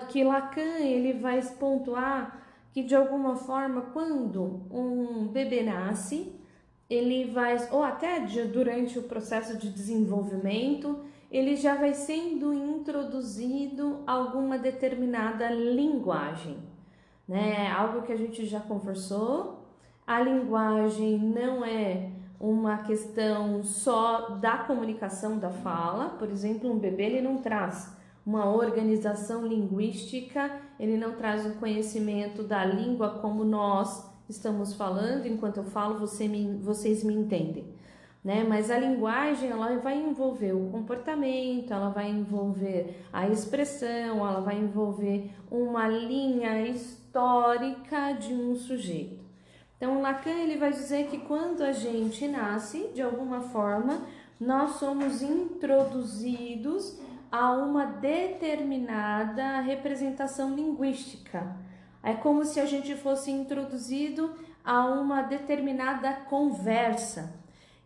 que Lacan ele vai pontuar que de alguma forma quando um bebê nasce, ele vai ou até durante o processo de desenvolvimento, ele já vai sendo introduzido alguma determinada linguagem, né? Algo que a gente já conversou. A linguagem não é uma questão só da comunicação da fala, por exemplo, um bebê ele não traz uma organização linguística, ele não traz um conhecimento da língua como nós estamos falando, enquanto eu falo, você me, vocês me entendem. Né? Mas a linguagem ela vai envolver o comportamento, ela vai envolver a expressão, ela vai envolver uma linha histórica de um sujeito. Então Lacan ele vai dizer que quando a gente nasce, de alguma forma, nós somos introduzidos a uma determinada representação linguística. É como se a gente fosse introduzido a uma determinada conversa.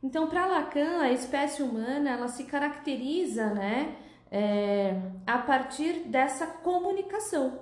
Então, para Lacan, a espécie humana ela se caracteriza, né, é, a partir dessa comunicação.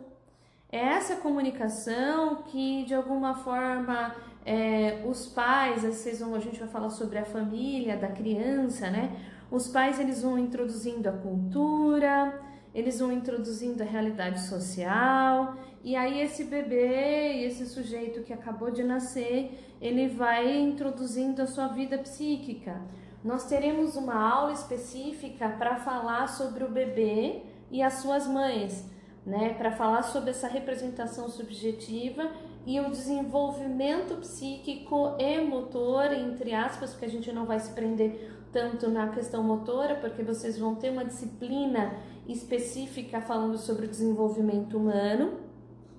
É essa comunicação que, de alguma forma, é, os pais, vocês vão, a gente vai falar sobre a família da criança, né? Os pais eles vão introduzindo a cultura, eles vão introduzindo a realidade social, e aí esse bebê, esse sujeito que acabou de nascer, ele vai introduzindo a sua vida psíquica. Nós teremos uma aula específica para falar sobre o bebê e as suas mães, né? Para falar sobre essa representação subjetiva e o desenvolvimento psíquico e motor, entre aspas, porque a gente não vai se prender tanto na questão motora, porque vocês vão ter uma disciplina específica falando sobre o desenvolvimento humano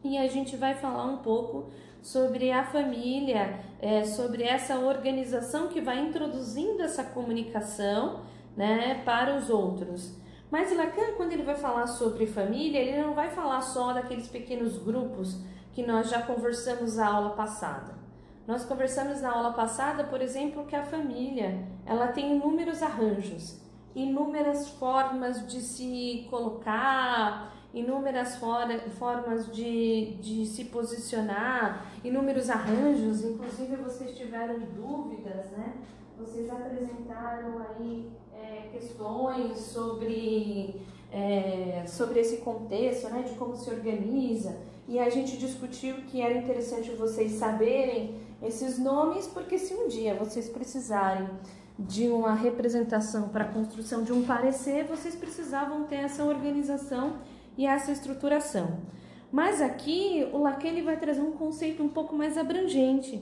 e a gente vai falar um pouco sobre a família, é, sobre essa organização que vai introduzindo essa comunicação né, para os outros. Mas Lacan, quando ele vai falar sobre família, ele não vai falar só daqueles pequenos grupos que nós já conversamos na aula passada. Nós conversamos na aula passada, por exemplo, que a família ela tem inúmeros arranjos, inúmeras formas de se colocar, inúmeras for formas de, de se posicionar, inúmeros arranjos, inclusive vocês tiveram dúvidas, né? Vocês apresentaram aí é, questões sobre, é, sobre esse contexto, né? De como se organiza. E a gente discutiu que era interessante vocês saberem esses nomes, porque se um dia vocês precisarem de uma representação para a construção de um parecer, vocês precisavam ter essa organização e essa estruturação. Mas aqui o Lacan ele vai trazer um conceito um pouco mais abrangente,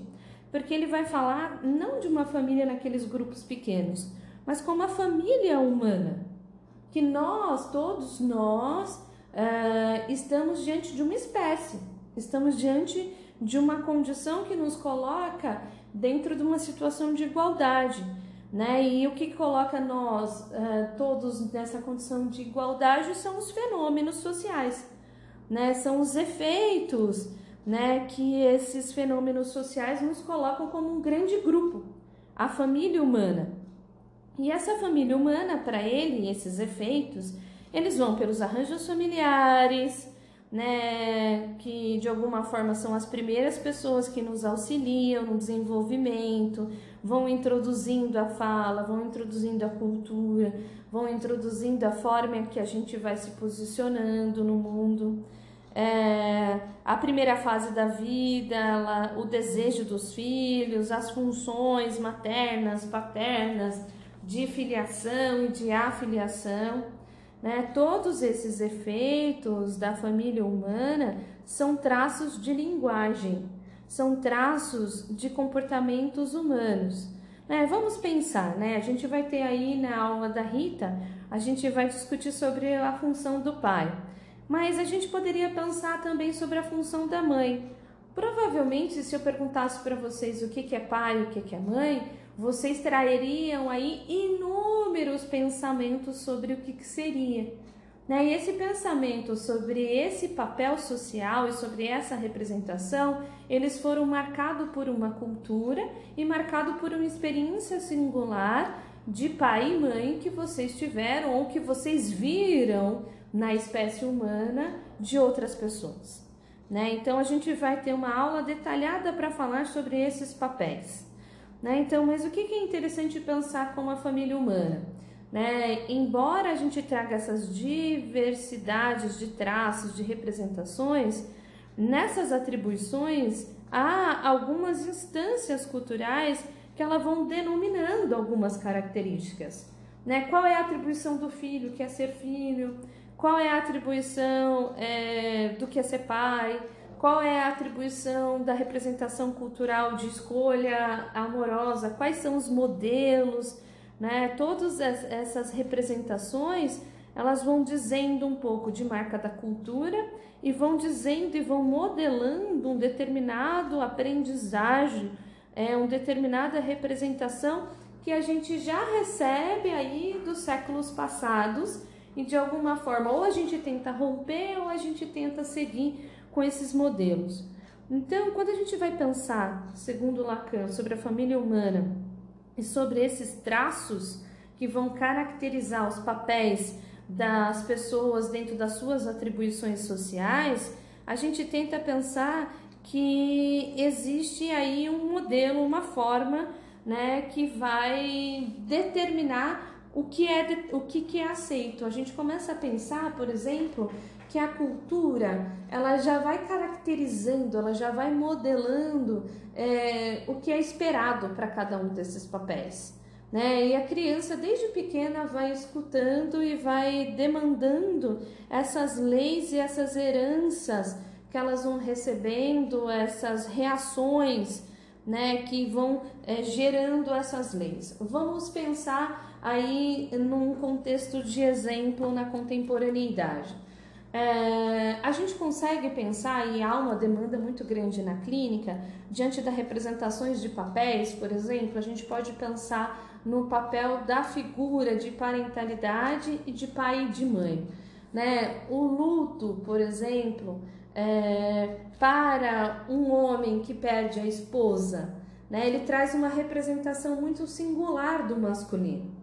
porque ele vai falar não de uma família naqueles grupos pequenos, mas como a família humana, que nós, todos nós, uh, estamos diante de uma espécie, estamos diante de uma condição que nos coloca dentro de uma situação de igualdade. Né? E o que coloca nós uh, todos nessa condição de igualdade são os fenômenos sociais, né? São os efeitos, né? Que esses fenômenos sociais nos colocam como um grande grupo, a família humana. E essa família humana, para ele, esses efeitos, eles vão pelos arranjos familiares, né, que de alguma forma são as primeiras pessoas que nos auxiliam no desenvolvimento, vão introduzindo a fala, vão introduzindo a cultura, vão introduzindo a forma que a gente vai se posicionando no mundo. É, a primeira fase da vida, ela, o desejo dos filhos, as funções maternas, paternas, de filiação e de afiliação. Né? Todos esses efeitos da família humana são traços de linguagem, são traços de comportamentos humanos. Né? Vamos pensar, né? A gente vai ter aí na aula da Rita, a gente vai discutir sobre a função do pai, mas a gente poderia pensar também sobre a função da mãe. Provavelmente, se eu perguntasse para vocês o que, é pai e o que é mãe, vocês trariam aí inúmeros pensamentos sobre o que, que seria. Né? E esse pensamento sobre esse papel social e sobre essa representação, eles foram marcados por uma cultura e marcados por uma experiência singular de pai e mãe que vocês tiveram ou que vocês viram na espécie humana de outras pessoas. Né? Então a gente vai ter uma aula detalhada para falar sobre esses papéis. Né? Então, mas o que é interessante pensar como a família humana? Né? Embora a gente traga essas diversidades de traços, de representações, nessas atribuições há algumas instâncias culturais que elas vão denominando algumas características. Né? Qual é a atribuição do filho, que é ser filho? Qual é a atribuição é, do que é ser pai? Qual é a atribuição da representação cultural de escolha amorosa? Quais são os modelos? Né? Todas essas representações elas vão dizendo um pouco de marca da cultura e vão dizendo e vão modelando um determinado aprendizagem, é, uma determinada representação que a gente já recebe aí dos séculos passados e de alguma forma ou a gente tenta romper ou a gente tenta seguir com esses modelos. Então, quando a gente vai pensar, segundo Lacan, sobre a família humana e sobre esses traços que vão caracterizar os papéis das pessoas dentro das suas atribuições sociais, a gente tenta pensar que existe aí um modelo, uma forma, né, que vai determinar o que é o que, que é aceito. A gente começa a pensar, por exemplo, que a cultura ela já vai caracterizando, ela já vai modelando é, o que é esperado para cada um desses papéis. Né? E a criança, desde pequena, vai escutando e vai demandando essas leis e essas heranças que elas vão recebendo, essas reações né, que vão é, gerando essas leis. Vamos pensar aí num contexto de exemplo na contemporaneidade. É, a gente consegue pensar, e há uma demanda muito grande na clínica, diante das representações de papéis, por exemplo, a gente pode pensar no papel da figura de parentalidade e de pai e de mãe. Né? O luto, por exemplo, é, para um homem que perde a esposa, né? ele traz uma representação muito singular do masculino.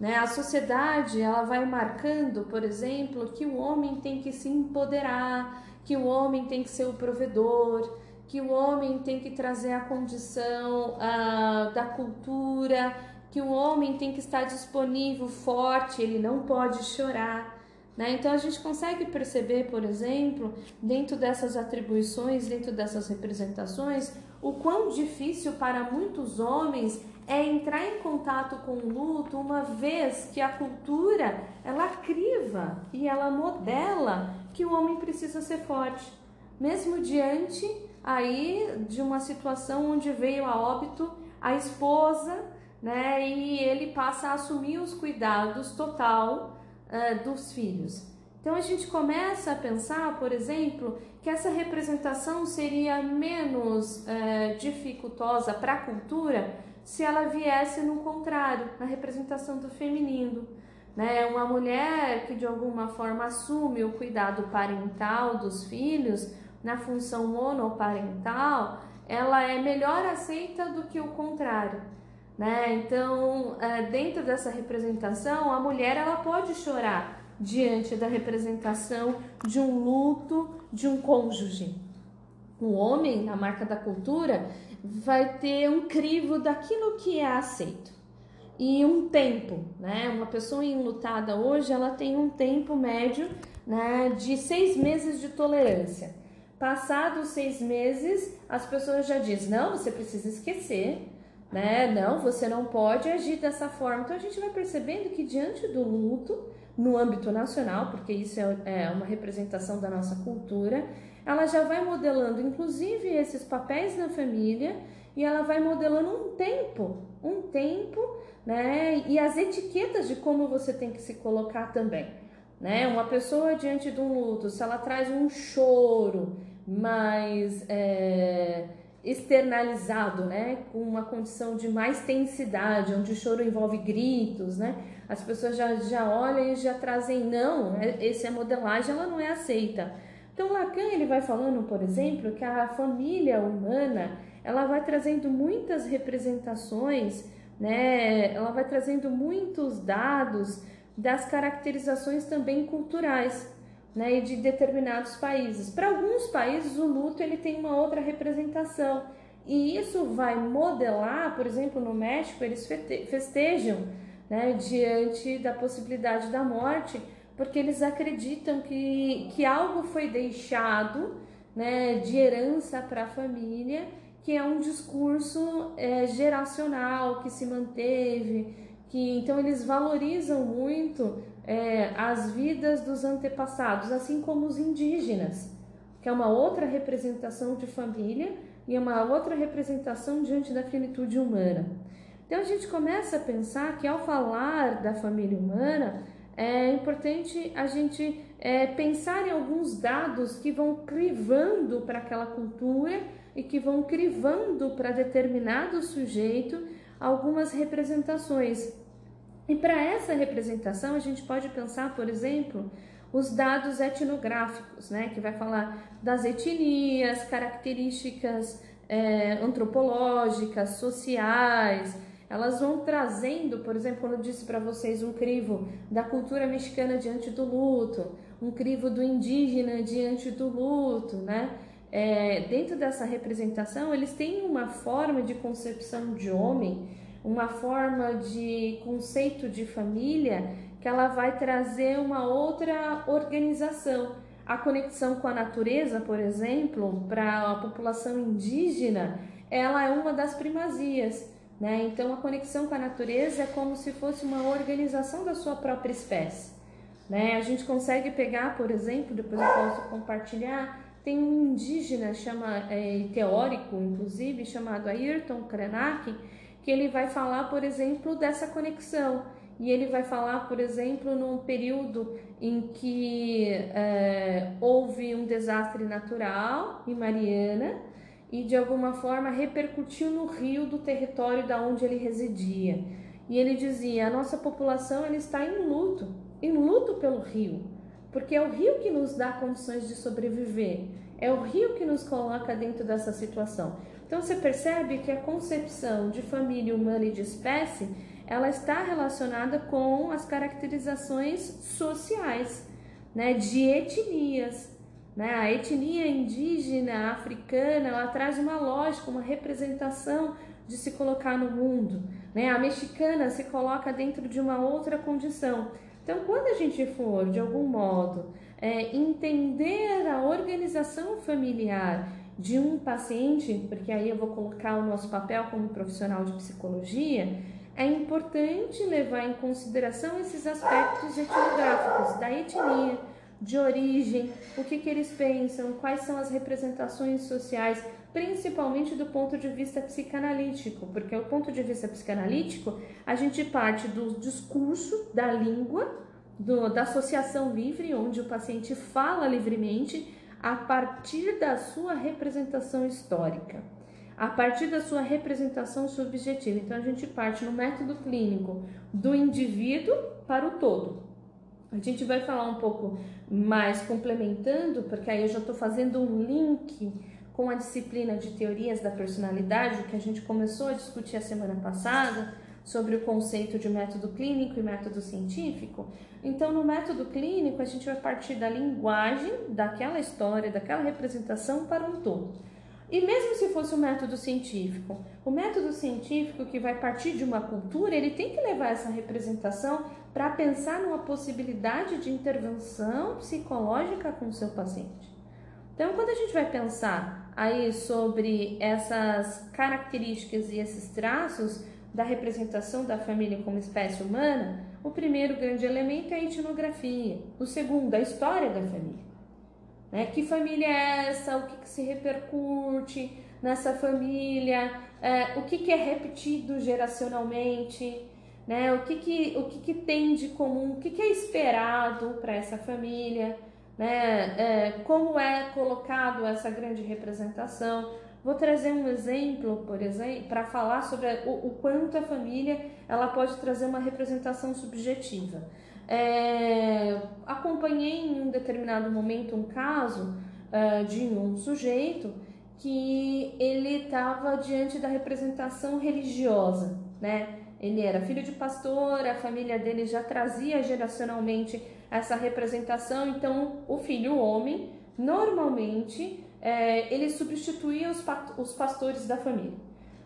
Né? A sociedade ela vai marcando, por exemplo, que o homem tem que se empoderar, que o homem tem que ser o provedor, que o homem tem que trazer a condição uh, da cultura, que o homem tem que estar disponível, forte, ele não pode chorar. Né? Então a gente consegue perceber, por exemplo, dentro dessas atribuições, dentro dessas representações, o quão difícil para muitos homens é entrar em contato com o luto, uma vez que a cultura ela criva e ela modela que o homem precisa ser forte, mesmo diante aí de uma situação onde veio a óbito a esposa né? E ele passa a assumir os cuidados total uh, dos filhos. Então a gente começa a pensar, por exemplo, que essa representação seria menos dificultosa para a cultura se ela viesse no contrário, na representação do feminino. Né? Uma mulher que de alguma forma assume o cuidado parental dos filhos na função monoparental, ela é melhor aceita do que o contrário. Né? Então, é, dentro dessa representação, a mulher ela pode chorar diante da representação de um luto de um cônjuge. O homem, na marca da cultura, vai ter um crivo daquilo que é aceito e um tempo, né? Uma pessoa enlutada hoje, ela tem um tempo médio, né, de seis meses de tolerância. Passados seis meses, as pessoas já dizem: não, você precisa esquecer, né? Não, você não pode agir dessa forma. Então a gente vai percebendo que diante do luto, no âmbito nacional, porque isso é, é uma representação da nossa cultura, ela já vai modelando, inclusive, esses papéis na família e ela vai modelando um tempo, um tempo, né? E as etiquetas de como você tem que se colocar também, né? Uma pessoa diante de um luto, se ela traz um choro mais é, externalizado, né, com uma condição de mais tensidade, onde o choro envolve gritos, né, as pessoas já, já olham e já trazem não, é, essa é modelagem ela não é aceita. Então Lacan ele vai falando, por exemplo, que a família humana ela vai trazendo muitas representações, né, ela vai trazendo muitos dados das caracterizações também culturais. né, e de determinados países. Para alguns países, o luto ele tem uma outra representação. E isso vai modelar, por exemplo, no México, eles festejam né, diante da possibilidade da morte, porque eles acreditam que, que algo foi deixado né, de herança para a família, que é um discurso é, geracional que se manteve, que então eles valorizam muito é, as vidas dos antepassados, assim como os indígenas, que é uma outra representação de família e uma outra representação diante da finitude humana. Então a gente começa a pensar que ao falar da família humana é importante a gente é, pensar em alguns dados que vão crivando para aquela cultura e que vão crivando para determinado sujeito algumas representações. E para essa representação, a gente pode pensar, por exemplo, os dados etnográficos, né, que vai falar das etnias, características é, antropológicas, sociais. Elas vão trazendo, por exemplo, quando eu disse para vocês um crivo da cultura mexicana diante do luto, um crivo do indígena diante do luto, né? É, dentro dessa representação, eles têm uma forma de concepção de homem uma forma de conceito de família que ela vai trazer uma outra organização. A conexão com a natureza, por exemplo, para a população indígena, ela é uma das primazias. Né? Então, a conexão com a natureza é como se fosse uma organização da sua própria espécie. Né? A gente consegue pegar, por exemplo, depois eu posso compartilhar, tem um indígena chama, é, teórico, inclusive, chamado Ayrton Krenak, que ele vai falar, por exemplo, dessa conexão. E ele vai falar, por exemplo, num período em que é, houve um desastre natural em Mariana e de alguma forma repercutiu no rio do território da onde ele residia. E ele dizia: a nossa população ela está em luto, em luto pelo rio, porque é o rio que nos dá condições de sobreviver, é o rio que nos coloca dentro dessa situação. Então você percebe que a concepção de família humana e de espécie, ela está relacionada com as caracterizações sociais, né, de etnias. Né? A etnia indígena, africana, ela traz uma lógica, uma representação de se colocar no mundo. Né? A mexicana se coloca dentro de uma outra condição. Então, quando a gente for, de algum modo, é, entender a organização familiar de um paciente, porque aí eu vou colocar o nosso papel como profissional de psicologia, é importante levar em consideração esses aspectos etnográficos da etnia, de origem, o que, que eles pensam, quais são as representações sociais, principalmente do ponto de vista psicanalítico, porque o ponto de vista psicanalítico a gente parte do discurso, da língua, do, da associação livre, onde o paciente fala livremente a partir da sua representação histórica, a partir da sua representação subjetiva. Então a gente parte no método clínico do indivíduo para o todo. A gente vai falar um pouco mais complementando, porque aí eu já estou fazendo um link com a disciplina de teorias da personalidade que a gente começou a discutir a semana passada sobre o conceito de método clínico e método científico. Então, no método clínico, a gente vai partir da linguagem, daquela história, daquela representação para um todo. E mesmo se fosse um método científico, o método científico que vai partir de uma cultura, ele tem que levar essa representação para pensar numa possibilidade de intervenção psicológica com o seu paciente. Então, quando a gente vai pensar aí sobre essas características e esses traços da representação da família como espécie humana, o primeiro grande elemento é a etnografia, o segundo, a história da família. Né? Que família é essa? O que, que se repercute nessa família? É, o que, que é repetido geracionalmente? Né? O, que, que, o que, que tem de comum? O que, que é esperado para essa família? Né? É, como é colocado essa grande representação? Vou trazer um exemplo, por exemplo, para falar sobre o, o, quanto a família ela pode trazer uma representação subjetiva. É, acompanhei em um determinado momento um caso uh, de um sujeito que ele estava diante da representação religiosa, né? Ele era filho de pastor, a família dele já trazia geracionalmente essa representação. Então, o filho homem, normalmente, é, ele substituía os, os pastores da família.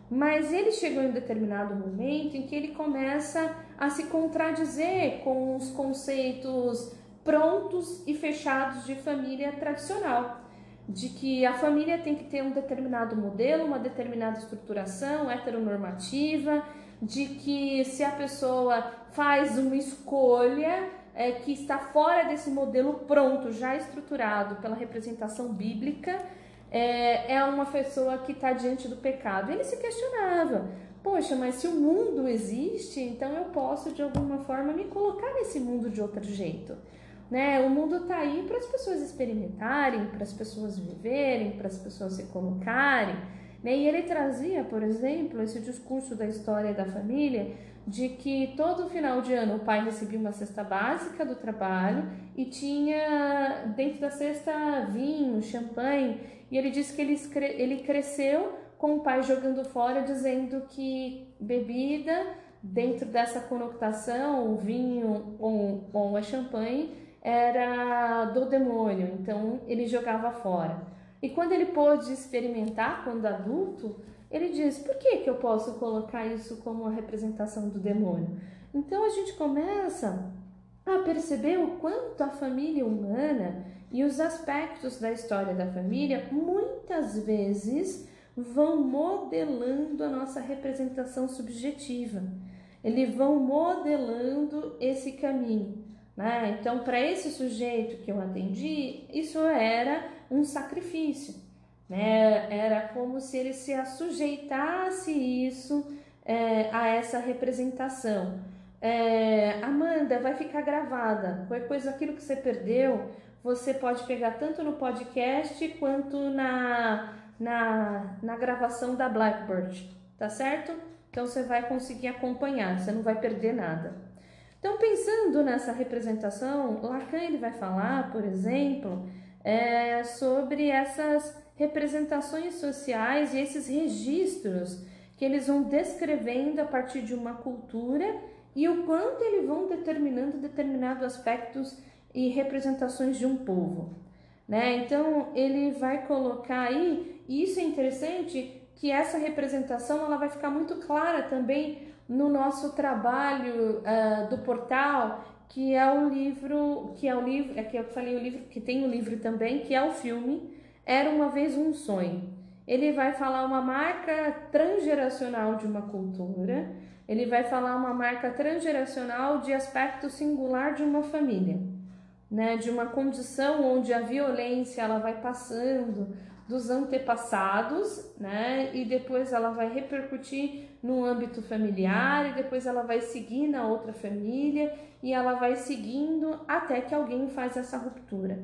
Mas ele chegou em um determinado momento em que ele começa a se contradizer com os conceitos prontos e fechados de família tradicional, de que a família tem que ter um determinado modelo, uma determinada estruturação heteronormativa, de que se a pessoa faz uma escolha é, que está fora desse modelo pronto, já estruturado pela representação bíblica, é, é uma pessoa que está diante do pecado. Ele se questionava: poxa, mas se o mundo existe, então eu posso de alguma forma me colocar nesse mundo de outro jeito. Né? O mundo está aí para as pessoas experimentarem, para as pessoas viverem, para as pessoas se colocarem. E ele trazia, por exemplo, esse discurso da história da família de que todo final de ano o pai recebia uma cesta básica do trabalho e tinha dentro da cesta vinho, champanhe, e ele disse que ele, ele cresceu com o pai jogando fora, dizendo que bebida, dentro dessa conotação, o vinho ou, ou a champanhe, era do demônio, então ele jogava fora. E quando ele pôde experimentar, quando adulto, ele diz: por que, que eu posso colocar isso como uma representação do demônio? Então a gente começa a perceber o quanto a família humana e os aspectos da história da família muitas vezes vão modelando a nossa representação subjetiva. Eles vão modelando esse caminho. Né? Então, para esse sujeito que eu atendi, isso era um sacrifício. Né? Era como se ele se assujeitasse isso é, a essa representação. É, Amanda, vai ficar gravada. Qualquer coisa, aquilo que você perdeu, você pode pegar tanto no podcast quanto na, na, na gravação da Blackbird, tá certo? Então você vai conseguir acompanhar, você não vai perder nada. Então, pensando nessa representação, Lacan ele vai falar, por exemplo, é, sobre essas representações sociais e esses registros que eles vão descrevendo a partir de uma cultura e o quanto eles vão determinando determinados aspectos e representações de um povo. Né? Então ele vai colocar aí, e isso é interessante, que essa representação ela vai ficar muito clara também no nosso trabalho uh, do portal, que é o livro, que é o livro, é que eu falei o livro, que tem o livro também, que é o filme Era uma vez um sonho. Ele vai falar uma marca transgeracional de uma cultura, ele vai falar uma marca transgeracional de aspecto singular de uma família, né? De uma condição onde a violência ela vai passando dos antepassados, né? E depois ela vai repercutir no âmbito familiar e depois ela vai seguir na outra família e ela vai seguindo até que alguém faz essa ruptura.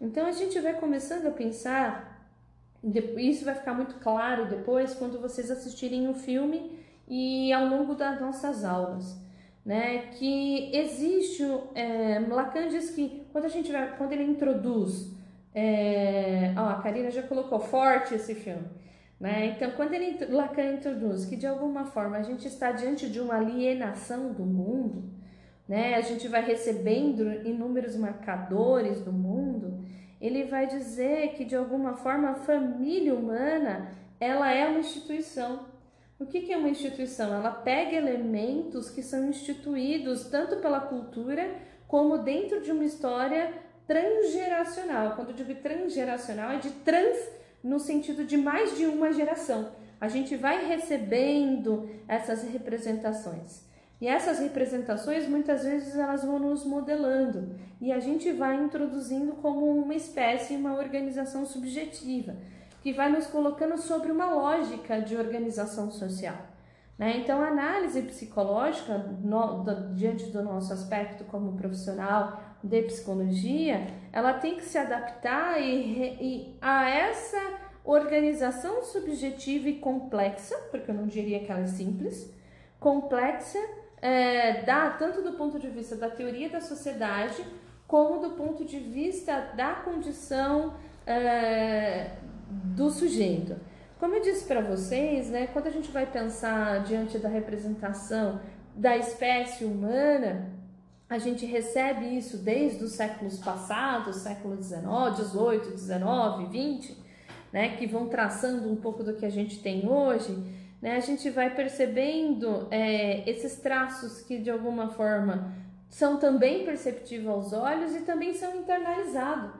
Então a gente vai começando a pensar, isso vai ficar muito claro depois quando vocês assistirem o filme e ao longo das nossas aulas. Né, que existe, é, Lacan diz que quando a gente vai, quando ele introduz é, ó, a Karina já colocou forte esse filme. Né? Então, quando ele, Lacan introduz que de alguma forma a gente está diante de uma alienação do mundo, né? a gente vai recebendo inúmeros marcadores do mundo, ele vai dizer que de alguma forma a família humana ela é uma instituição. O que, é uma instituição? Ela pega elementos que são instituídos tanto pela cultura como dentro de uma história transgeracional. Quando eu digo transgeracional, é de trans no sentido de mais de uma geração. A gente vai recebendo essas representações. E essas representações muitas vezes elas vão nos modelando e a gente vai introduzindo como uma espécie, uma organização subjetiva, que vai nos colocando sobre uma lógica de organização social. Né? Então, a análise psicológica, no, do, diante do nosso aspecto como profissional de psicologia, ela tem que se adaptar e, e a essa organização subjetiva e complexa, porque eu não diria que ela é simples, complexa, é, da, tanto do ponto de vista da teoria da sociedade, como do ponto de vista da condição é, do sujeito. Como eu disse para vocês, né, quando a gente vai pensar diante da representação da espécie humana, a gente recebe isso desde os séculos passados, século XIX, XVIII, XIX, XX, né, que vão traçando um pouco do que a gente tem hoje, né, a gente vai percebendo é, esses traços que de alguma forma são também perceptíveis aos olhos e também são internalizados,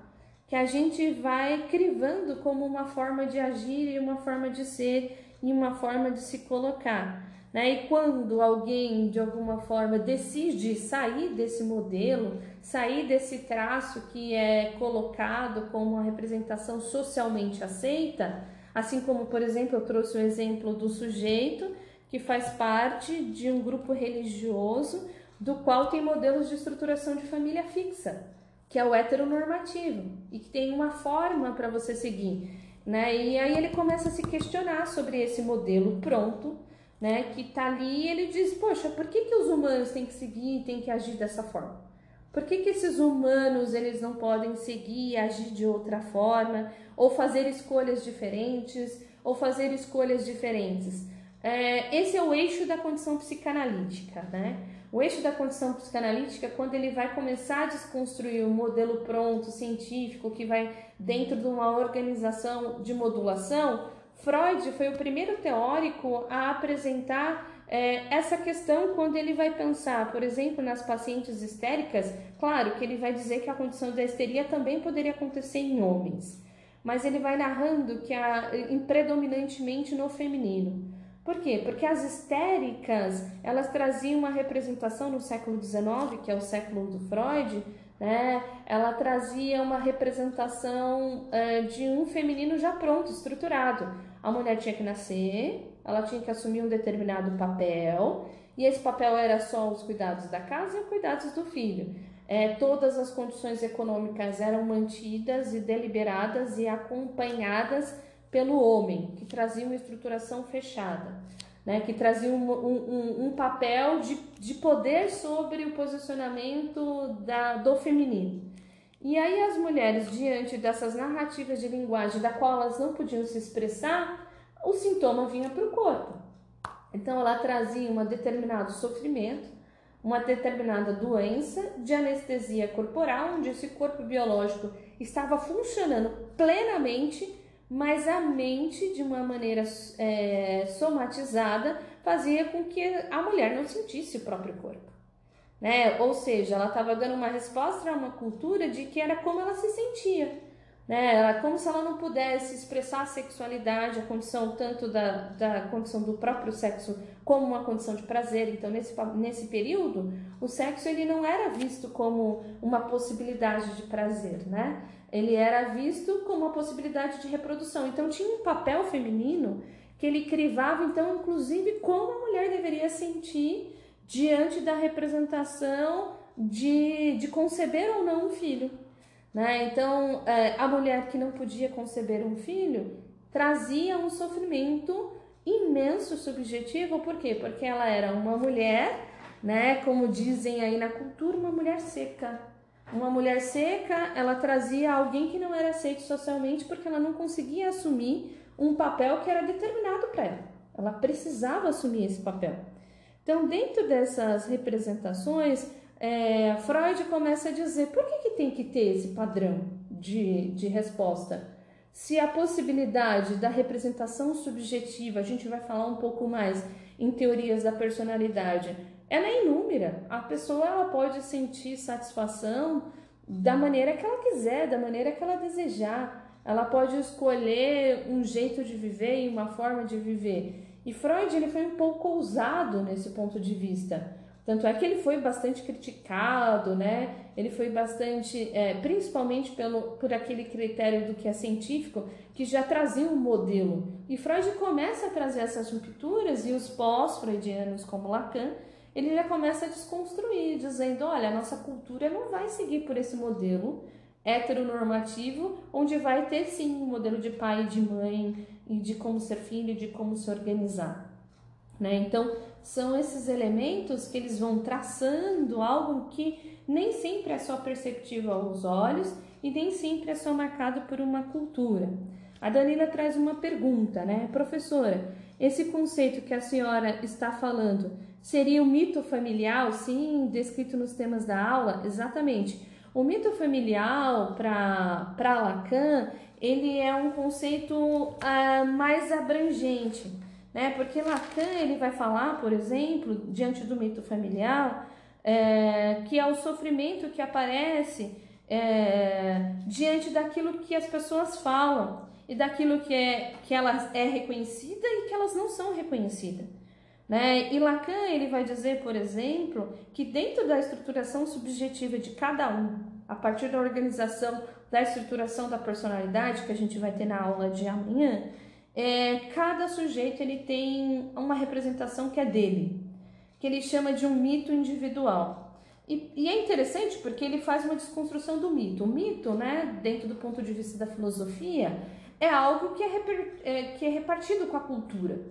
que a gente vai crivando como uma forma de agir e uma forma de ser e uma forma de se colocar. Né? E quando alguém de alguma forma decide sair desse modelo, sair desse traço que é colocado como uma representação socialmente aceita, assim como, por exemplo, eu trouxe o exemplo do sujeito que faz parte de um grupo religioso do qual tem modelos de estruturação de família fixa, que é o heteronormativo e que tem uma forma para você seguir. Né? E aí ele começa a se questionar sobre esse modelo pronto né, que tá ali, ele diz, poxa, por que, que os humanos têm que seguir, têm que agir dessa forma? Por que, que esses humanos eles não podem seguir e agir de outra forma, ou fazer escolhas diferentes, ou fazer escolhas diferentes? É, esse é o eixo da condição psicanalítica, né? O eixo da condição psicanalítica, quando ele vai começar a desconstruir o um modelo pronto, científico, que vai dentro de uma organização de modulação, Freud foi o primeiro teórico a apresentar é, essa questão quando ele vai pensar, por exemplo, nas pacientes histéricas. Claro que ele vai dizer que a condição da histeria também poderia acontecer em homens, mas ele vai narrando que a, em, predominantemente no feminino. Por quê? Porque as histéricas elas traziam uma representação no século XIX, que é o século do Freud, né? Ela trazia uma representação uh, de um feminino já pronto, estruturado. A mulher tinha que nascer, ela tinha que assumir um determinado papel, e esse papel era só os cuidados da casa e os cuidados do filho. É, todas as condições econômicas eram mantidas e deliberadas e acompanhadas pelo homem, que trazia uma estruturação fechada né, que trazia um, um, um, papel de, de poder sobre o posicionamento da, do feminino. E aí as mulheres, diante dessas narrativas de linguagem da qual elas não podiam se expressar, o sintoma vinha para o corpo. Então ela trazia um determinado sofrimento, uma determinada doença de anestesia corporal, onde esse corpo biológico estava funcionando plenamente mas a mente, de uma maneira é, somatizada, fazia com que a mulher não sentisse o próprio corpo. Né? Ou seja, ela estava dando uma resposta a uma cultura de que era como ela se sentia. Né? Era como se ela não pudesse expressar a sexualidade, a condição tanto da, da condição do próprio sexo como uma condição de prazer. Então, nesse, nesse período, o sexo ele não era visto como uma possibilidade de prazer, né? ele era visto como uma possibilidade de reprodução. Então tinha um papel feminino que ele crivava, então, inclusive, como a mulher deveria sentir diante da representação de, de conceber ou não um filho. Né? Então, é, a mulher que não podia conceber um filho trazia um sofrimento imenso subjetivo, por quê? Porque ela era uma mulher, né, como dizem aí na cultura, uma mulher seca, uma mulher seca, ela trazia alguém que não era aceito socialmente porque ela não conseguia assumir um papel que era determinado para ela. Ela precisava assumir esse papel. Então, dentro dessas representações, é, Freud começa a dizer por que, que tem que ter esse padrão de, de resposta? Se a possibilidade da representação subjetiva, a gente vai falar um pouco mais em teorias da personalidade, ela é inúmera. A pessoa ela pode sentir satisfação da maneira que ela quiser, da maneira que ela desejar. Ela pode escolher um jeito de viver e uma forma de viver. E Freud ele foi um pouco ousado nesse ponto de vista. Tanto é que ele foi bastante criticado, né? Ele foi bastante, é, principalmente pelo, por aquele critério do que é científico, que já trazia um modelo. E Freud começa a trazer essas rupturas e os pós-freudianos, como Lacan, ele já começa a desconstruir, dizendo: olha, a nossa cultura não vai seguir por esse modelo heteronormativo, onde vai ter sim um modelo de pai e de mãe, e de como ser filho, de como se organizar. Né? Então, são esses elementos que eles vão traçando algo que nem sempre é só perceptível aos olhos e nem sempre é só marcado por uma cultura. A Danila traz uma pergunta, né? Professora, esse conceito que a senhora está falando Seria o mito familiar, sim, descrito nos temas da aula? Exatamente. O mito familiar, para Lacan, ele é um conceito uh, mais abrangente, né? Porque Lacan ele vai falar, por exemplo, diante do mito familiar, é, que é o sofrimento que aparece é, diante daquilo que as pessoas falam e daquilo que é que elas é reconhecida e que elas não são reconhecidas. Né? E Lacan ele vai dizer, por exemplo, que dentro da estruturação subjetiva de cada um, a partir da organização da estruturação da personalidade que a gente vai ter na aula de amanhã, é, cada sujeito ele tem uma representação que é dele, que ele chama de um mito individual. E, e, é interessante porque ele faz uma desconstrução do mito. O mito, né, dentro do ponto de vista da filosofia, é algo que é, reper, é, que é repartido com a cultura.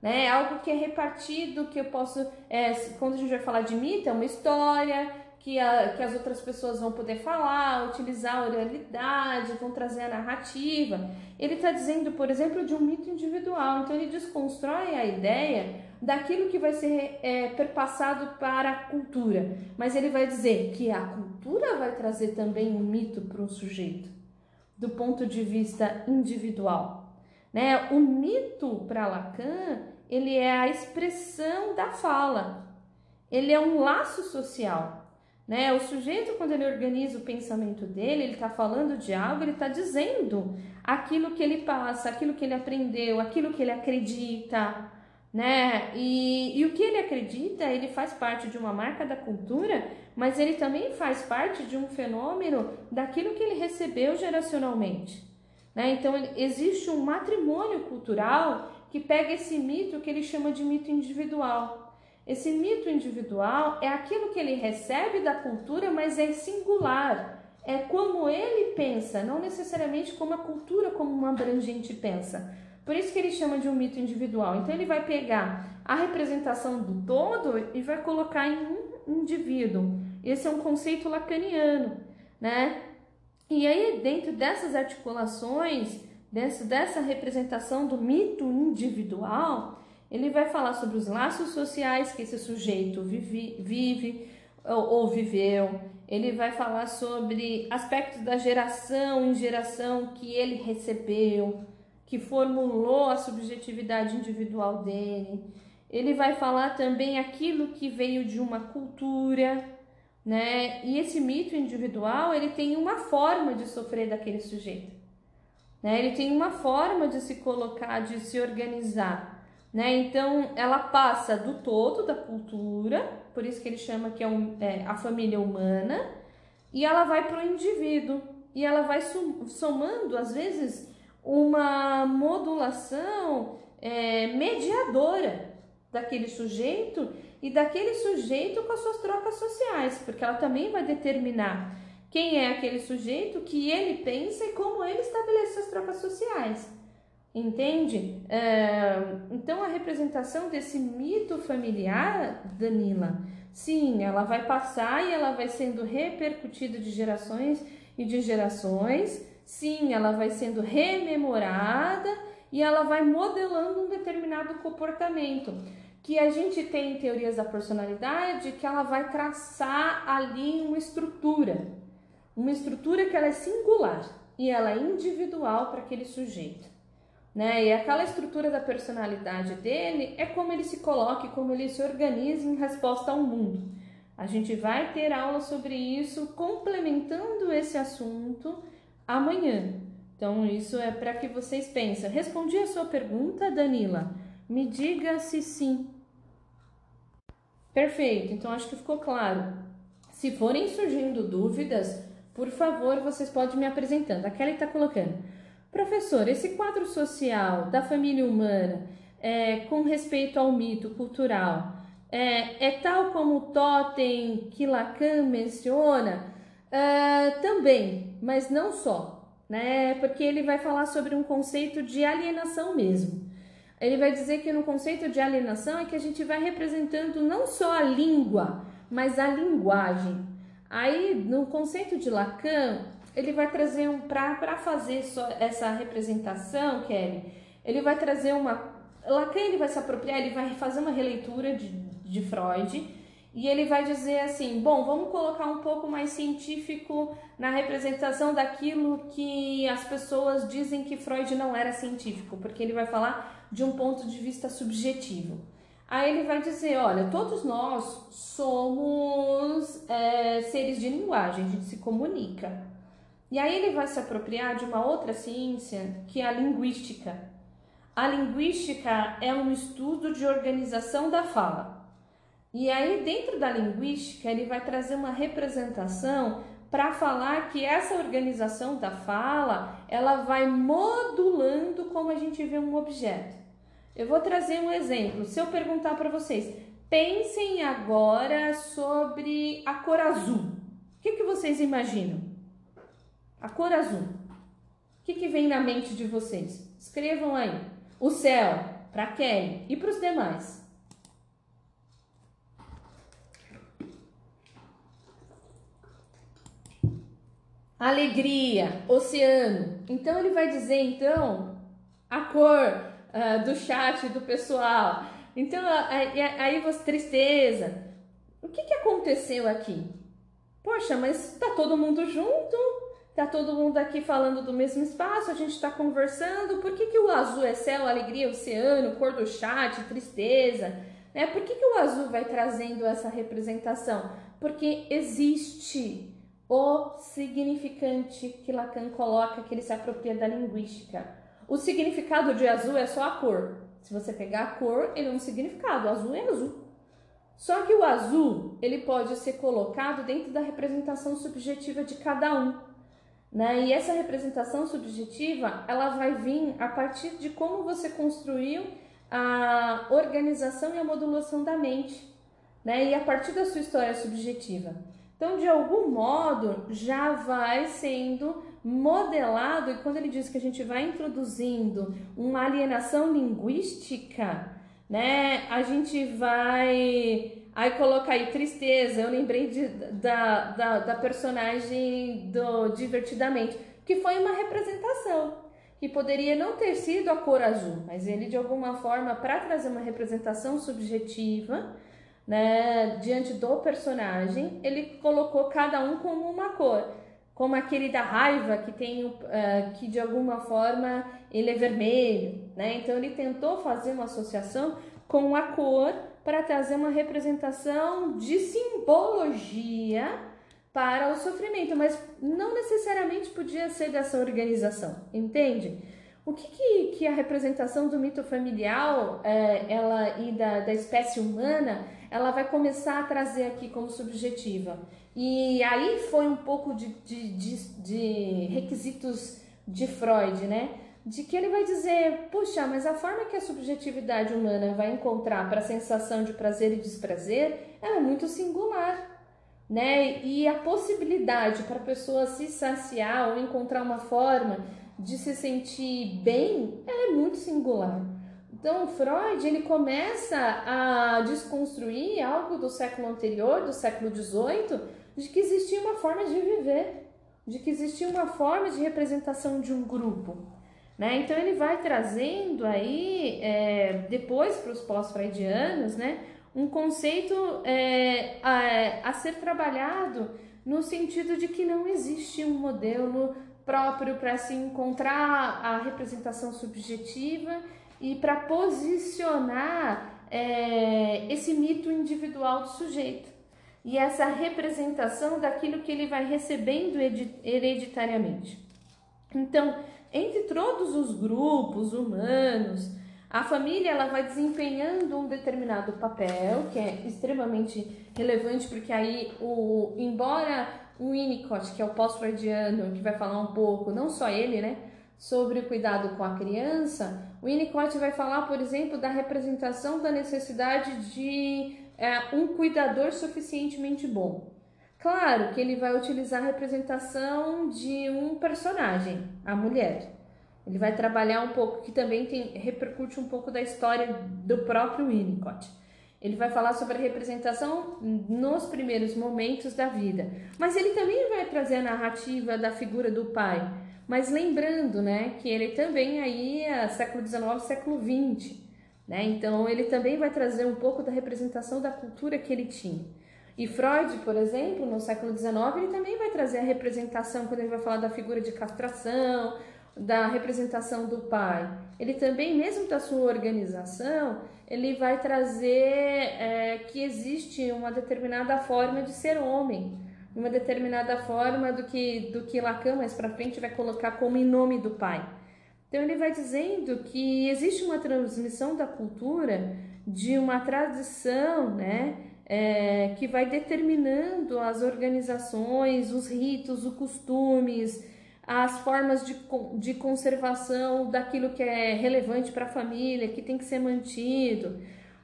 Né? É algo que é repartido, que eu posso. É, quando a gente vai falar de mito, é uma história que, a, que as outras pessoas vão poder falar, utilizar a oralidade, vão trazer a narrativa. Ele está dizendo, por exemplo, de um mito individual. Então, ele desconstrói a ideia daquilo que vai ser é, perpassado para a cultura. Mas ele vai dizer que a cultura vai trazer também um mito para um sujeito do ponto de vista individual. Né? O mito para Lacan ele é a expressão da fala, ele é um laço social. Né? O sujeito, quando ele organiza o pensamento dele, ele está falando de algo, ele está dizendo aquilo que ele passa, aquilo que ele aprendeu, aquilo que ele acredita, né? E, e o que ele acredita, ele faz parte de uma marca da cultura, mas ele também faz parte de um fenômeno daquilo que ele recebeu geracionalmente. Né? Então, existe um matrimônio cultural que pega esse mito que ele chama de mito individual. Esse mito individual é aquilo que ele recebe da cultura, mas é singular. É como ele pensa, não necessariamente como a cultura, como uma abrangente pensa. Por isso que ele chama de um mito individual. Então ele vai pegar a representação do todo e vai colocar em um indivíduo. Esse é um conceito lacaniano, né? E aí, dentro dessas articulações, dessa, dessa representação do mito individual, ele vai falar sobre os laços sociais que esse sujeito vive, vive ou, viveu. Ele vai falar sobre aspectos da geração em geração que ele recebeu, que formulou a subjetividade individual dele. Ele vai falar também aquilo que veio de uma cultura, né? E esse mito individual, ele tem uma forma de sofrer daquele sujeito. Né? Ele tem uma forma de se colocar, de se organizar, né? Então, ela passa do todo da cultura, por isso que ele chama que é, um, é a família humana, e ela vai para o indivíduo, e ela vai somando, às vezes, uma modulação é, mediadora daquele sujeito e daquele sujeito com as suas trocas sociais, porque ela também vai determinar quem é aquele sujeito, que ele pensa e como ele estabelece as trocas sociais. Entende? É, então a representação desse mito familiar, Danila, sim, ela vai passar e ela vai sendo repercutida de gerações e de gerações Sim, ela vai sendo rememorada e ela vai modelando um determinado comportamento que a gente tem em teorias da personalidade que ela vai traçar ali uma estrutura, uma estrutura que ela é singular e ela é individual para aquele sujeito. Né? E aquela estrutura da personalidade dele é como ele se coloca, como ele se organiza em resposta ao mundo. A gente vai ter aula sobre isso, complementando esse assunto amanhã. Então, isso é para que vocês pensem. Respondi a sua pergunta, Danila? Me diga se sim. Perfeito, então acho que ficou claro. Se forem surgindo dúvidas, por favor, vocês podem me apresentando. A Kelly está colocando. Professor, esse quadro social da família humana é, com respeito ao mito cultural é, é tal como o totem que Lacan menciona? Uh, também, mas não só, né? Porque ele vai falar sobre um conceito de alienação mesmo. Ele vai dizer que no conceito de alienação é que a gente vai representando não só a língua, mas a linguagem. Aí, no conceito de Lacan, ele vai trazer um para fazer essa representação, Kelly, ele vai trazer uma Lacan ele vai se apropriar, ele vai fazer uma releitura de de Freud. E ele vai dizer assim: bom, vamos colocar um pouco mais científico na representação daquilo que as pessoas dizem que Freud não era científico, porque ele vai falar de um ponto de vista subjetivo. Aí ele vai dizer: olha, todos nós somos é, seres de linguagem, a gente se comunica. E aí ele vai se apropriar de uma outra ciência que é a linguística. A linguística é um estudo de organização da fala. E aí, dentro da linguística, ele vai trazer uma representação para falar que essa organização da fala ela vai modulando como a gente vê um objeto. Eu vou trazer um exemplo. Se eu perguntar para vocês, pensem agora sobre a cor azul. O que, que vocês imaginam? A cor azul. O que, que vem na mente de vocês? Escrevam aí. O céu, para Kelly e para os demais. Alegria, oceano. Então ele vai dizer então a cor uh, do chat do pessoal. Então aí, você tristeza. O que, que aconteceu aqui? Poxa, mas tá todo mundo junto? Tá todo mundo aqui falando do mesmo espaço, a gente está conversando. Por que, que o azul é céu, alegria, oceano, cor do chat, tristeza? Né? Por que, que o azul vai trazendo essa representação? Porque existe o significante que Lacan coloca, que ele se apropria da linguística. O significado de azul é só a cor. Se você pegar a cor, ele é um significado. O azul é azul. Só que o azul, ele pode ser colocado dentro da representação subjetiva de cada um. Né? E essa representação subjetiva, ela vai vir a partir de como você construiu a organização e a modulação da mente, né? E a partir da sua história subjetiva. Então, de algum modo, já vai sendo modelado, e quando ele diz que a gente vai introduzindo uma alienação linguística, né? A gente vai Aí coloca aí tristeza, eu lembrei de, da, da, da personagem do Divertidamente, que foi uma representação, que poderia não ter sido a cor azul, mas ele de alguma forma, para trazer uma representação subjetiva, né, diante do personagem, ele colocou cada um como uma cor, como aquele da raiva que tem uh, que de alguma forma ele é vermelho, né? Então ele tentou fazer uma associação com a cor para trazer uma representação de simbologia para o sofrimento, mas não necessariamente podia ser dessa organização, entende? O que, que, que a representação do mito familiar é, ela, e da, da espécie humana ela vai começar a trazer aqui como subjetiva? E aí foi um pouco de, de, de, de requisitos de Freud, né? De que ele vai dizer, puxa, mas a forma que a subjetividade humana vai encontrar para a sensação de prazer e desprazer é muito singular, né? E a possibilidade para a pessoa se saciar ou encontrar uma forma de se sentir bem, ela é muito singular. Então, Freud ele começa a desconstruir algo do século anterior, do século XVIII, de que existia uma forma de viver, de que existia uma forma de representação de um grupo. Né? Então ele vai trazendo aí, é, depois para os pós-freudianos, né, um conceito é, a, a ser trabalhado no sentido de que não existe um modelo próprio para se encontrar a representação subjetiva e para posicionar é, esse mito individual do sujeito e essa representação daquilo que ele vai recebendo hereditariamente. Então, entre todos os grupos humanos, a família ela vai desempenhando um determinado papel que é extremamente relevante porque aí o embora o Winnicott, que é o pós-freudiano, que vai falar um pouco, não só ele, né, sobre o cuidado com a criança, o Winnicott vai falar, por exemplo, da representação da necessidade de é, um cuidador suficientemente bom. Claro que ele vai utilizar a representação de um personagem, a mulher. Ele vai trabalhar um pouco, que também tem, repercute um pouco da história do próprio Winnicott. Ele vai falar sobre a representação nos primeiros momentos da vida. Mas ele também vai trazer a narrativa da figura do pai. Mas lembrando, né, que ele também aí é século XIX, século XX. Né? Então, ele também vai trazer um pouco da representação da cultura que ele tinha. E Freud, por exemplo, no século XIX, ele também vai trazer a representação, quando ele vai falar da figura de castração, da representação do pai. Ele também, mesmo da sua organização, ele vai trazer é, que existe uma determinada forma de ser homem, uma determinada forma do que, do que Lacan mais para frente vai colocar como em nome do pai. Então ele vai dizendo que existe uma transmissão da cultura de uma tradição, né, é, que vai determinando as organizações, os ritos, os costumes, as formas de, de conservação daquilo que é relevante para a família, que tem que ser mantido.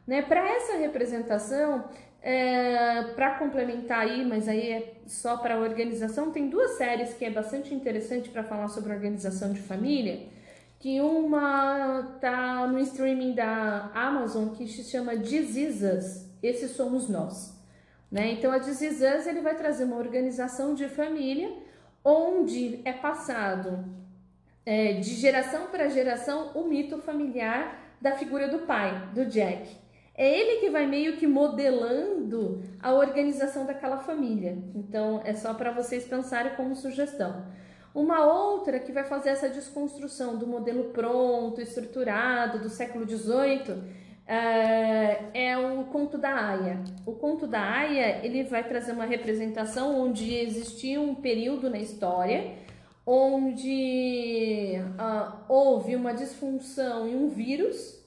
Né? Para essa representação, é, para complementar aí, mas aí é só para organização, tem duas séries que é bastante interessante para falar sobre organização de família, que uma tá no streaming da Amazon que se chama Dizizas, Esses Somos Nós. Né? Então a Dizizas ele vai trazer uma organização de família onde é passado é, de geração para geração o mito familiar da figura do pai, do Jack. É ele que vai meio que modelando a organização daquela família. Então, é só para vocês pensarem como sugestão. Uma outra que vai fazer essa desconstrução do modelo pronto, estruturado do século XVIII é, é o conto da Aya. O conto da Aya ele vai trazer uma representação onde existia um período na história onde uh, houve uma disfunção e um vírus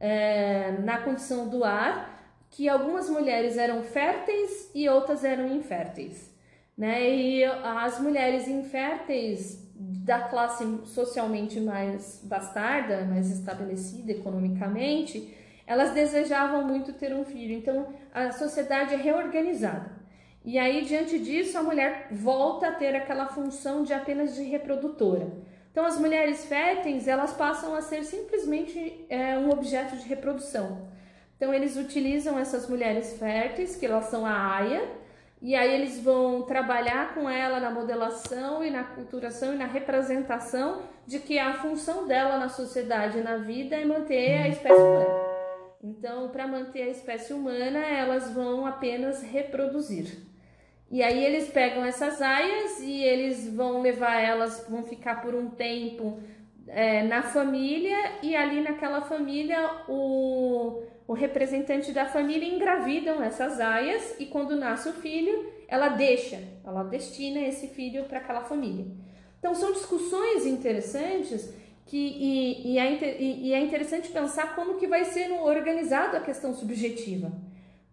é, na condição do ar, que algumas mulheres eram férteis e outras eram inférteis. Né? E as mulheres inférteis da classe socialmente mais bastarda, mais estabelecida economicamente, elas desejavam muito ter um filho. Então a sociedade é reorganizada. E aí, diante disso, a mulher volta a ter aquela função de apenas de reprodutora. Então, as mulheres férteis, elas passam a ser simplesmente é, um objeto de reprodução. Então, eles utilizam essas mulheres férteis, que elas são a aia, e aí eles vão trabalhar com ela na modelação e na culturação e na representação de que a função dela na sociedade e na vida é manter a espécie humana. Então, para manter a espécie humana, elas vão apenas reproduzir. E aí eles pegam essas aias e eles vão levar elas, vão ficar por um tempo é, na família e ali naquela família o, o representante da família engravidam essas aias e quando nasce o filho ela deixa, ela destina esse filho para aquela família. Então são discussões interessantes que, e, e, é, e, é, interessante pensar como que vai ser organizado a questão subjetiva.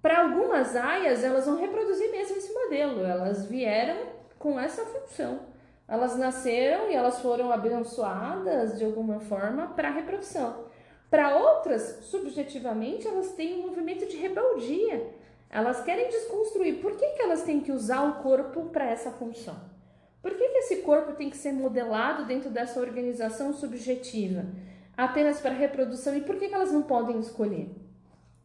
Para algumas aias, elas vão reproduzir mesmo esse modelo, elas vieram com essa função. Elas nasceram e elas foram abençoadas de alguma forma para a reprodução. Para outras, subjetivamente, elas têm um movimento de rebeldia. Elas querem desconstruir. Por que, que elas têm que usar o corpo para essa função? Por que, que esse corpo tem que ser modelado dentro dessa organização subjetiva? Apenas para reprodução? E por que, que elas não podem escolher?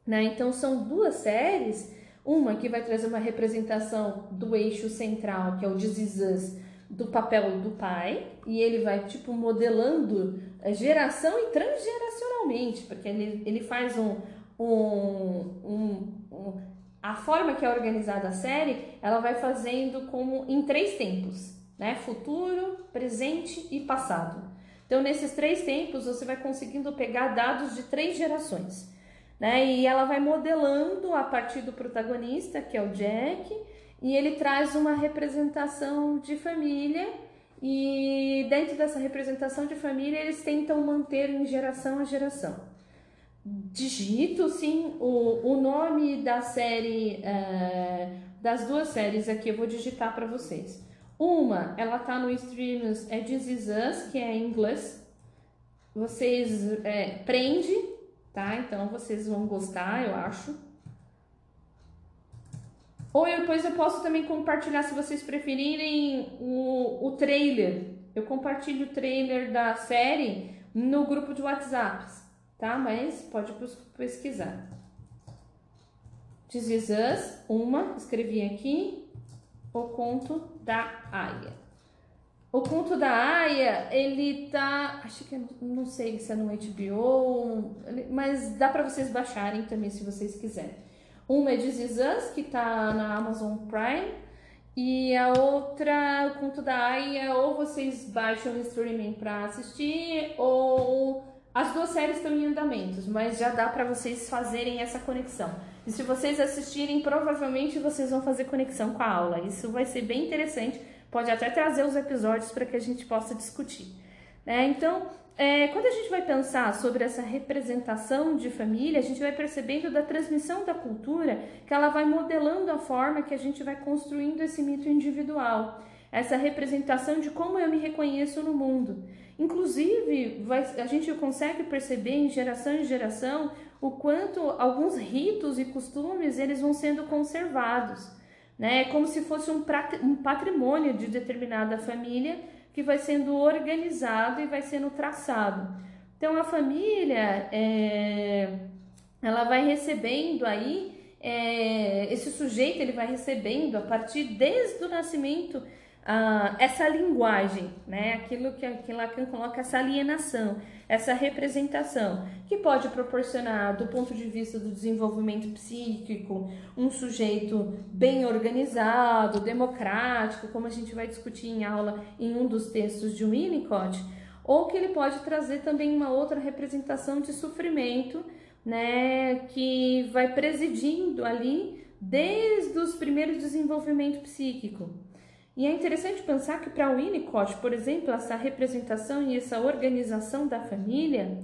Né? Então, são duas séries. Uma que vai trazer uma representação do eixo central, que é o This do papel do pai, e ele vai, tipo, modelando geração e transgeracionalmente, porque ele, ele faz um, um, um, um a forma que é organizada a série, ela vai fazendo como em três tempos né? Futuro, presente e passado. Então, nesses três tempos, você vai conseguindo pegar dados de três gerações, né? E ela vai modelando a partir do protagonista, que é o Jack, e ele traz uma representação de família. E dentro dessa representação de família, eles tentam manter em geração a geração. Digito, sim, o, o nome da série, é, das duas séries aqui, eu vou digitar para vocês. Uma, ela tá no streams, é This Is Us, que é em inglês. Vocês é, prende, tá? Então vocês vão gostar, eu acho. Ou depois eu posso também compartilhar, se vocês preferirem, o, o trailer. Eu compartilho o trailer da série no grupo de WhatsApp, tá? Mas pode pesquisar. This Is Us, uma, escrevi aqui o conto da Aya. O Conto da Aya, ele tá. Acho que não sei se é no HBO, mas dá para vocês baixarem também se vocês quiserem. Uma é This Is que tá na Amazon Prime, e a outra, o Conto da Aya, ou vocês baixam o streaming para assistir, ou as duas séries estão em andamentos, mas já dá para vocês fazerem essa conexão. E se vocês assistirem, provavelmente vocês vão fazer conexão com a aula. Isso vai ser bem interessante pode até trazer os episódios para que a gente possa discutir. Né? Então, é, quando a gente vai pensar sobre essa representação de família, a gente vai percebendo da transmissão da cultura que ela vai modelando a forma que a gente vai construindo esse mito individual, essa representação de como eu me reconheço no mundo. Inclusive, vai, a gente consegue perceber em geração em geração o quanto alguns ritos e costumes eles vão sendo conservados né? É como se fosse um, um patrimônio de determinada família que vai sendo organizado e vai sendo traçado. Então a família é, ela vai recebendo aí é, esse sujeito ele vai recebendo a partir desde o nascimento ah, essa linguagem, né? Aquilo que, que Lacan coloca essa alienação, essa representação, que pode proporcionar, do ponto de vista do desenvolvimento psíquico, um sujeito bem organizado, democrático, como a gente vai discutir em aula em um dos textos de Winnicott, ou que ele pode trazer também uma outra representação de sofrimento, né? Que vai presidindo ali desde os primeiros desenvolvimento psíquico. E é interessante pensar que para Winnicott, por exemplo, essa representação e essa organização da família,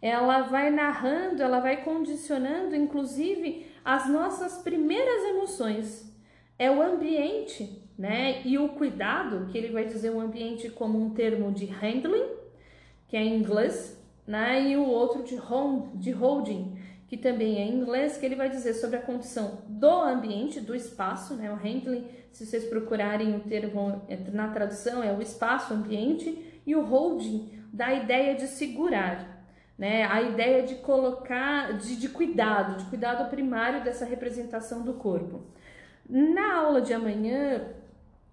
ela vai narrando, ela vai condicionando, inclusive, as nossas primeiras emoções. É o ambiente, né? E o cuidado, que ele vai dizer o ambiente como um termo de handling, que é em inglês, né? E o outro de, home, de holding, que também é em inglês, que ele vai dizer sobre a condição do ambiente, do espaço, né? O handling, se vocês procurarem o termo é, na tradução, é o espaço, ambiente, e o holding, da ideia de segurar, né? A ideia de colocar, de, de cuidado, de cuidado primário dessa representação do corpo. Na aula de amanhã,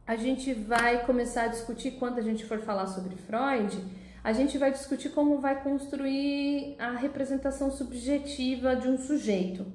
a gente vai começar a discutir, quando a gente for falar sobre Freud, a gente vai discutir como vai construir a representação subjetiva de um sujeito.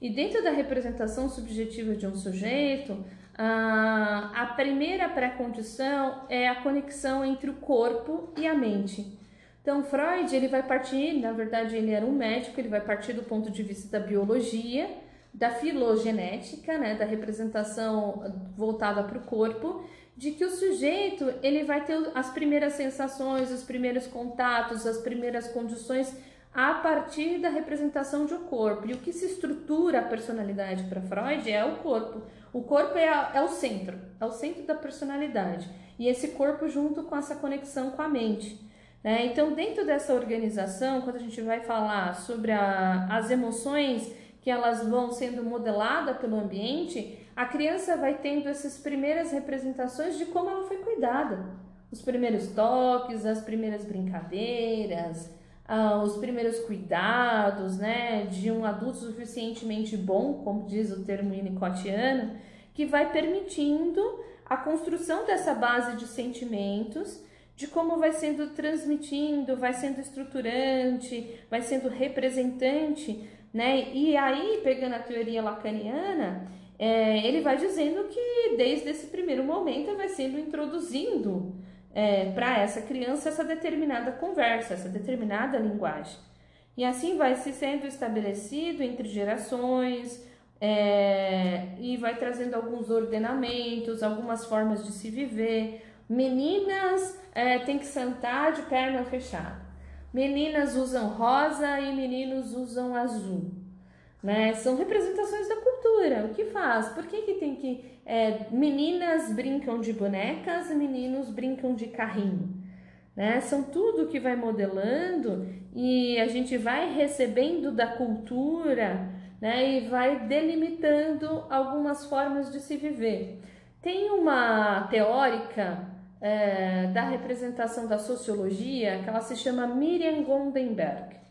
E dentro da representação subjetiva de um sujeito, a primeira pré-condição é a conexão entre o corpo e a mente. Então, Freud ele vai partir, na verdade, ele era um médico, ele vai partir do ponto de vista da biologia, da filogenética, né, da representação voltada para o corpo, de que o sujeito ele vai ter as primeiras sensações, os primeiros contatos, as primeiras condições a partir da representação de um corpo. E o que se estrutura a personalidade para Freud é o corpo. O corpo é, a, é o centro, é o centro da personalidade. E esse corpo junto com essa conexão com a mente. Né? Então, dentro dessa organização, quando a gente vai falar sobre a, as emoções que elas vão sendo modeladas pelo ambiente, a criança vai tendo essas primeiras representações de como ela foi cuidada. Os primeiros toques, as primeiras brincadeiras, uh, os primeiros cuidados, né, de um adulto suficientemente bom, como diz o termo winnicottiano, que vai permitindo a construção dessa base de sentimentos, de como vai sendo transmitindo, vai sendo estruturante, vai sendo representante, né? E aí, pegando a teoria lacaniana, é, ele vai dizendo que desde esse primeiro momento vai sendo introduzindo é, para essa criança essa determinada conversa, essa determinada linguagem. E assim vai se sendo estabelecido entre gerações é, e vai trazendo alguns ordenamentos, algumas formas de se viver. Meninas é, têm que sentar de perna fechada. Meninas usam rosa e meninos usam azul. Né? São representações da cultura. O que faz? Por que, que tem que. É, meninas brincam de bonecas e meninos brincam de carrinho? Né? São tudo que vai modelando e a gente vai recebendo da cultura né? e vai delimitando algumas formas de se viver. Tem uma teórica é, da representação da sociologia que ela se chama Miriam Goldenberg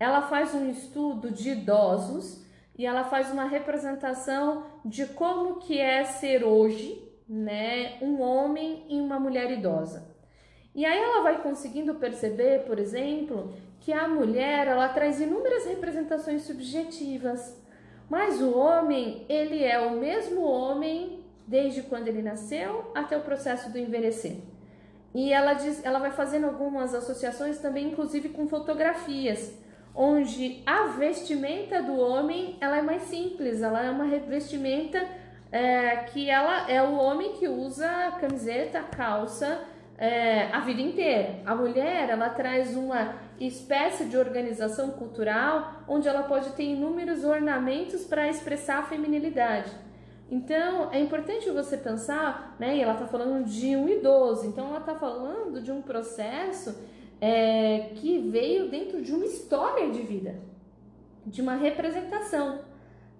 ela faz um estudo de idosos e ela faz uma representação de como que é ser hoje, né, um homem e uma mulher idosa. E aí ela vai conseguindo perceber, por exemplo, que a mulher ela traz inúmeras representações subjetivas, mas o homem ele é o mesmo homem desde quando ele nasceu até o processo do envelhecer. E ela diz, ela vai fazendo algumas associações também, inclusive com fotografias, onde a vestimenta do homem ela é mais simples, ela é uma vestimenta é, que ela é o homem que usa camiseta, calça é, a vida inteira. A mulher ela traz uma espécie de organização cultural onde ela pode ter inúmeros ornamentos para expressar a feminilidade. Então é importante você pensar, né? E ela está falando de um idoso, então ela está falando de um processo é, que veio dentro de uma história de vida, de uma representação,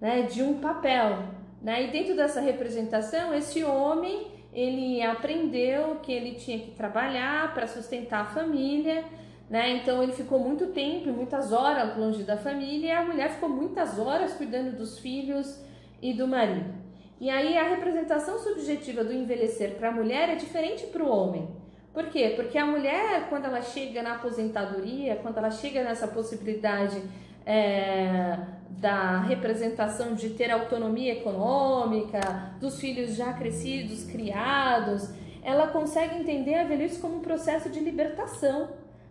né? De um papel, né? E dentro dessa representação, esse homem ele aprendeu que ele tinha que trabalhar para sustentar a família, né? Então ele ficou muito tempo, muitas horas longe da família, e a mulher ficou muitas horas cuidando dos filhos e do marido. E aí a representação subjetiva do envelhecer para a mulher é diferente para o homem. Por quê? Porque a mulher, quando ela chega na aposentadoria, quando ela chega nessa possibilidade é, da representação de ter autonomia econômica, dos filhos já crescidos, criados, ela consegue entender a velhice como um processo de libertação.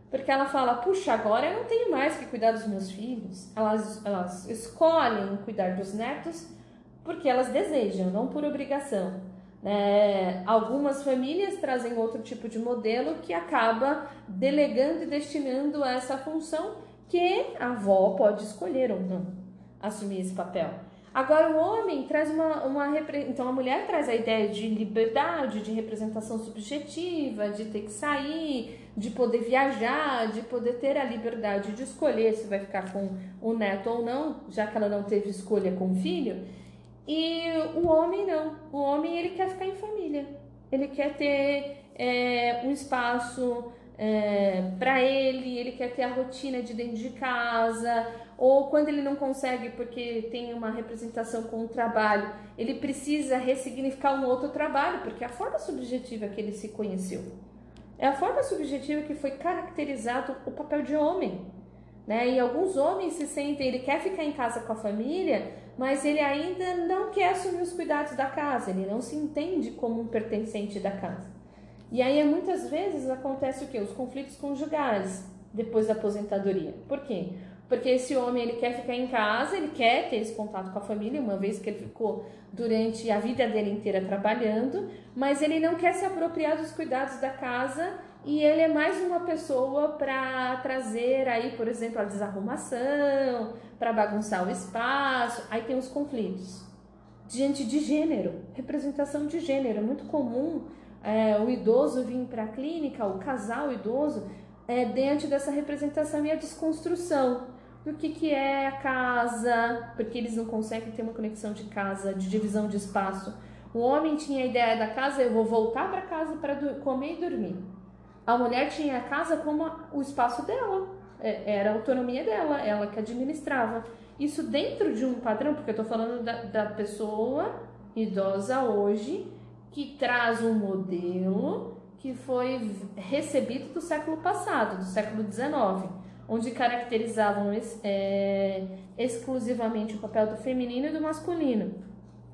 Porque ela fala, puxa, agora eu não tenho mais que cuidar dos meus filhos. Elas, elas escolhem cuidar dos netos porque elas desejam, não por obrigação. É, algumas famílias trazem outro tipo de modelo que acaba delegando e destinando essa função que a avó pode escolher ou não assumir esse papel. Agora o homem traz uma, uma então a mulher traz a ideia de liberdade, de representação subjetiva, de ter que sair, de poder viajar, de poder ter a liberdade de escolher se vai ficar com o neto ou não, já que ela não teve escolha com o filho. E o homem não. O homem ele quer ficar em família. Ele quer ter é, um espaço é, para ele, ele quer ter a rotina de dentro de casa, ou quando ele não consegue porque tem uma representação com o trabalho, ele precisa ressignificar um outro trabalho, porque é a forma subjetiva que ele se conheceu. É a forma subjetiva que foi caracterizado o papel de homem. Né? E alguns homens se sentem, ele quer ficar em casa com a família, mas ele ainda não quer assumir os cuidados da casa, ele não se entende como um pertencente da casa. E aí muitas vezes acontece o que? Os conflitos conjugais depois da aposentadoria. Por quê? Porque esse homem ele quer ficar em casa, ele quer ter esse contato com a família, uma vez que ele ficou durante a vida dele inteira trabalhando, mas ele não quer se apropriar dos cuidados da casa e ele é mais uma pessoa para trazer aí, por exemplo, a desarrumação, para bagunçar o espaço. Aí tem os conflitos. Diante de gênero, representação de gênero. É muito comum é, o idoso vir para a clínica, o casal idoso, é, diante dessa representação e a desconstrução do que, que é a casa, porque eles não conseguem ter uma conexão de casa, de divisão de espaço. O homem tinha a ideia da casa, eu vou voltar para casa para comer e dormir. A mulher tinha a casa como o espaço dela, é, era a autonomia dela, ela que administrava. Isso dentro de um padrão, porque eu estou falando da, da pessoa idosa hoje que traz um modelo que foi recebido do século passado, do século XIX, onde caracterizavam é, exclusivamente o papel do feminino e do masculino.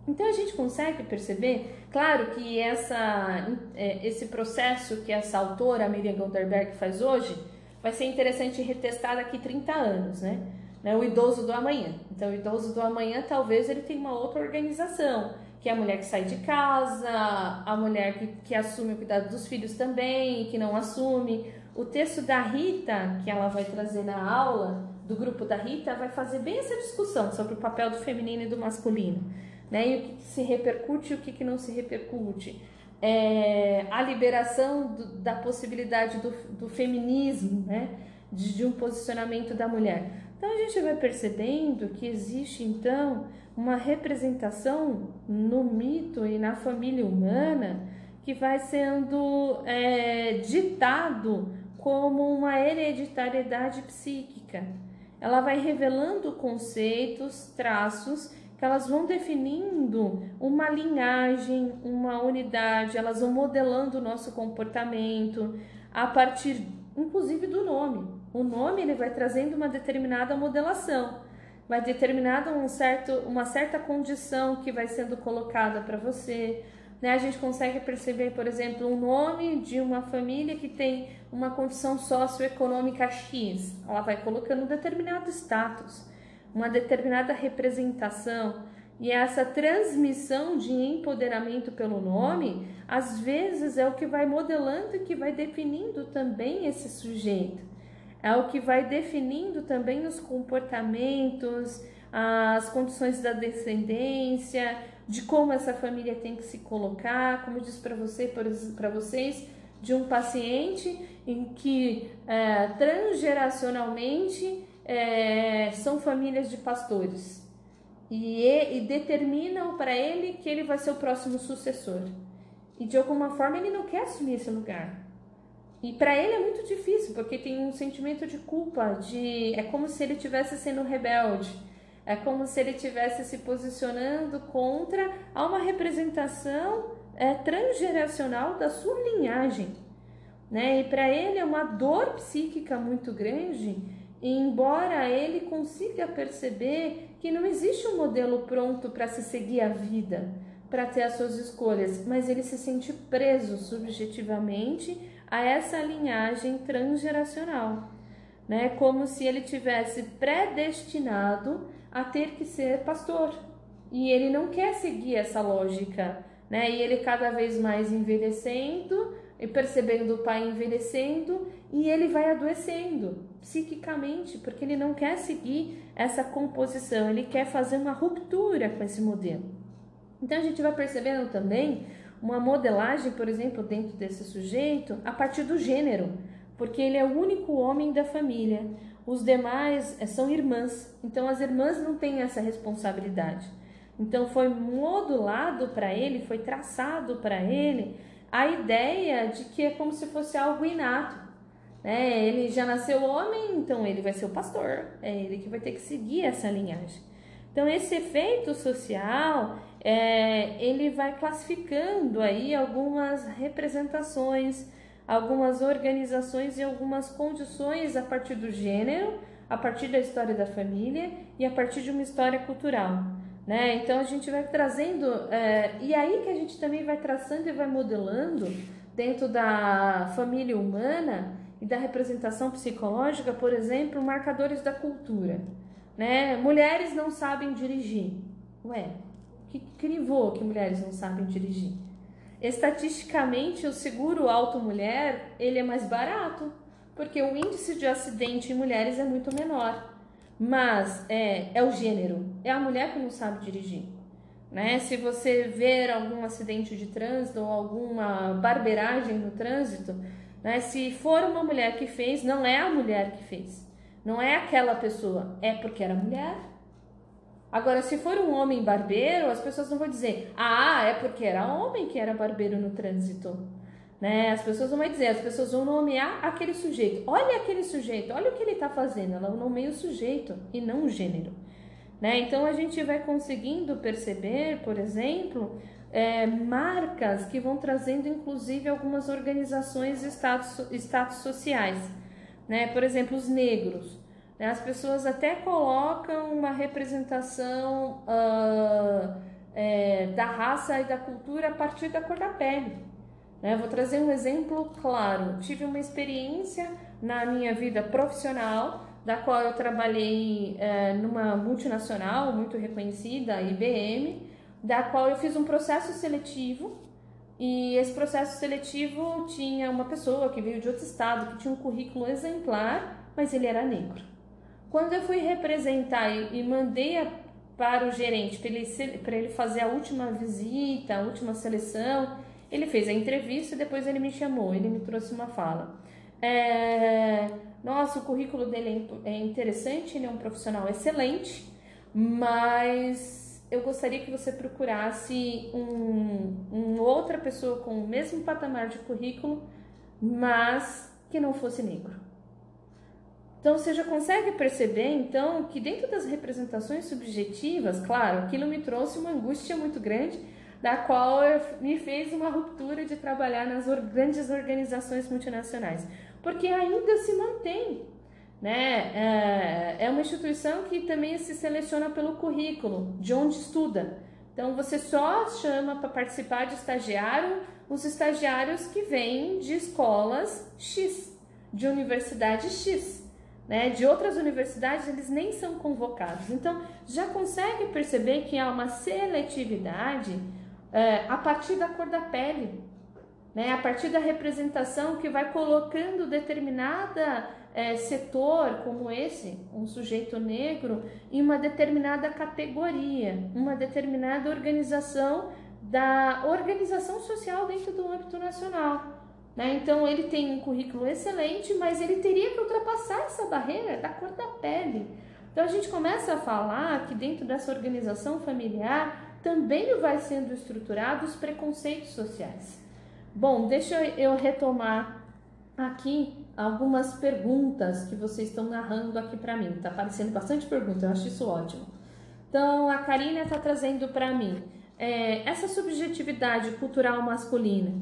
Então a gente consegue perceber, claro que essa, é, esse processo que essa autora, Miriam Golderberg, faz hoje, vai ser interessante retestar daqui 30 anos, né? né? O idoso do amanhã. Então, o idoso do amanhã, talvez ele tenha uma outra organização, que é a mulher que sai de casa, a mulher que, que assume o cuidado dos filhos também, que não assume. O texto da Rita, que ela vai trazer na aula, do grupo da Rita, vai fazer bem essa discussão sobre o papel do feminino e do masculino né? E o que se repercute e o que não se repercute. É, a liberação do, da possibilidade do, do feminismo, né? De, de, um posicionamento da mulher. Então a gente vai percebendo que existe então uma representação no mito e na família humana que vai sendo é, ditado como uma hereditariedade psíquica. Ela vai revelando conceitos, traços que elas vão definindo uma linhagem, uma unidade, elas vão modelando o nosso comportamento a partir, inclusive, do nome. O nome ele vai trazendo uma determinada modelação, vai determinada um certo, uma certa condição que vai sendo colocada para você. Né? A gente consegue perceber, por exemplo, o nome de uma família que tem uma condição socioeconômica X, ela vai colocando um determinado status uma determinada representação e essa transmissão de empoderamento pelo nome, às vezes é o que vai modelando e que vai definindo também esse sujeito. É o que vai definindo também os comportamentos, as condições da descendência, de como essa família tem que se colocar, como eu disse para você, para vocês, de um paciente em que é, transgeracionalmente é, são famílias de pastores e, e determinam para ele que ele vai ser o próximo sucessor. E de alguma forma ele não quer assumir esse lugar. E para ele é muito difícil, porque tem um sentimento de culpa, de é como se ele estivesse sendo rebelde. É como se ele estivesse se posicionando contra a uma representação é, transgeracional da sua linhagem. Né? E para ele é uma dor psíquica muito grande embora ele consiga perceber que não existe um modelo pronto para se seguir a vida, para ter as suas escolhas, mas ele se sente preso subjetivamente a essa linhagem transgeracional, né? Como se ele tivesse predestinado a ter que ser pastor. E ele não quer seguir essa lógica, né? E ele cada vez mais envelhecendo, e percebendo o pai envelhecendo e ele vai adoecendo psiquicamente, porque ele não quer seguir essa composição, ele quer fazer uma ruptura com esse modelo. Então a gente vai percebendo também uma modelagem, por exemplo, dentro desse sujeito, a partir do gênero, porque ele é o único homem da família. Os demais eh, são irmãs, então as irmãs não têm essa responsabilidade. Então foi modulado para ele, foi traçado para ele a ideia de que é como se fosse algo inato. Né? Ele já nasceu homem, então ele vai ser o pastor, é ele que vai ter que seguir essa linhagem. Então esse efeito social, é, ele vai classificando aí algumas representações, algumas organizações e algumas condições a partir do gênero, a partir da história da família e a partir de uma história cultural. Né? Então a gente vai trazendo, é, e aí que a gente também vai traçando e vai modelando dentro da família humana e da representação psicológica, por exemplo, marcadores da cultura. Né? Mulheres não sabem dirigir. Ué, que crivou que mulheres não sabem dirigir? Estatisticamente, o seguro auto mulher ele é mais barato, porque o índice de acidente em mulheres é muito menor. Mas é, é o gênero, é a mulher que não sabe dirigir. Né? Se você ver algum acidente de trânsito ou alguma barbeiragem no trânsito, né? se for uma mulher que fez, não é a mulher que fez. Não é aquela pessoa, é porque era mulher. Agora, se for um homem barbeiro, as pessoas não vão dizer, ah, é porque era homem que era barbeiro no trânsito. Né? As pessoas vão dizer, as pessoas vão nomear aquele sujeito. Olha aquele sujeito, olha o que ele está fazendo. Ela nomeia o sujeito e não o gênero. Né? Então a gente vai conseguindo perceber, por exemplo, é, marcas que vão trazendo inclusive algumas organizações e status, status sociais. Né? Por exemplo, os negros. Né? As pessoas até colocam uma representação uh, é, da raça e da cultura a partir da cor da pele. Né? Vou trazer um exemplo claro. Tive uma experiência na minha vida profissional, da qual eu trabalhei é, numa multinacional muito reconhecida, IBM, da qual eu fiz um processo seletivo. E esse processo seletivo tinha uma pessoa que veio de outro estado, que tinha um currículo exemplar, mas ele era negro. Quando eu fui representar e, mandei a, para o gerente para ele, ele fazer a última visita, a última seleção, ele fez a entrevista e depois ele me chamou, ele me trouxe uma fala. É, nossa, o currículo dele é, é interessante, ele é um profissional excelente, mas eu gostaria que você procurasse um, um outra pessoa com o mesmo patamar de currículo, mas que não fosse negro. Então você já consegue perceber então que dentro das representações subjetivas, claro, aquilo me trouxe uma angústia muito grande, da qual me fez uma ruptura de trabalhar nas grandes organizações multinacionais, porque ainda se mantém né? É, é uma instituição que também se seleciona pelo currículo, de onde estuda. Então você só chama para participar de estagiário os estagiários que vêm de escolas X, de universidade X. Né? De outras universidades eles nem são convocados. Então já consegue perceber que há uma seletividade é, a partir da cor da pele, né? a partir da representação que vai colocando determinada é, setor como esse, um sujeito negro, em uma determinada categoria, uma determinada organização da organização social dentro do âmbito nacional. Né? Então ele tem um currículo excelente, mas ele teria que ultrapassar essa barreira da cor da pele. Então a gente começa a falar que dentro dessa organização familiar também vai sendo estruturados os preconceitos sociais. Bom, deixa eu retomar aqui algumas perguntas que vocês estão narrando aqui para mim. Tá aparecendo bastante pergunta, eu acho isso ótimo. Então a Karina está trazendo para mim é, essa subjetividade cultural masculina,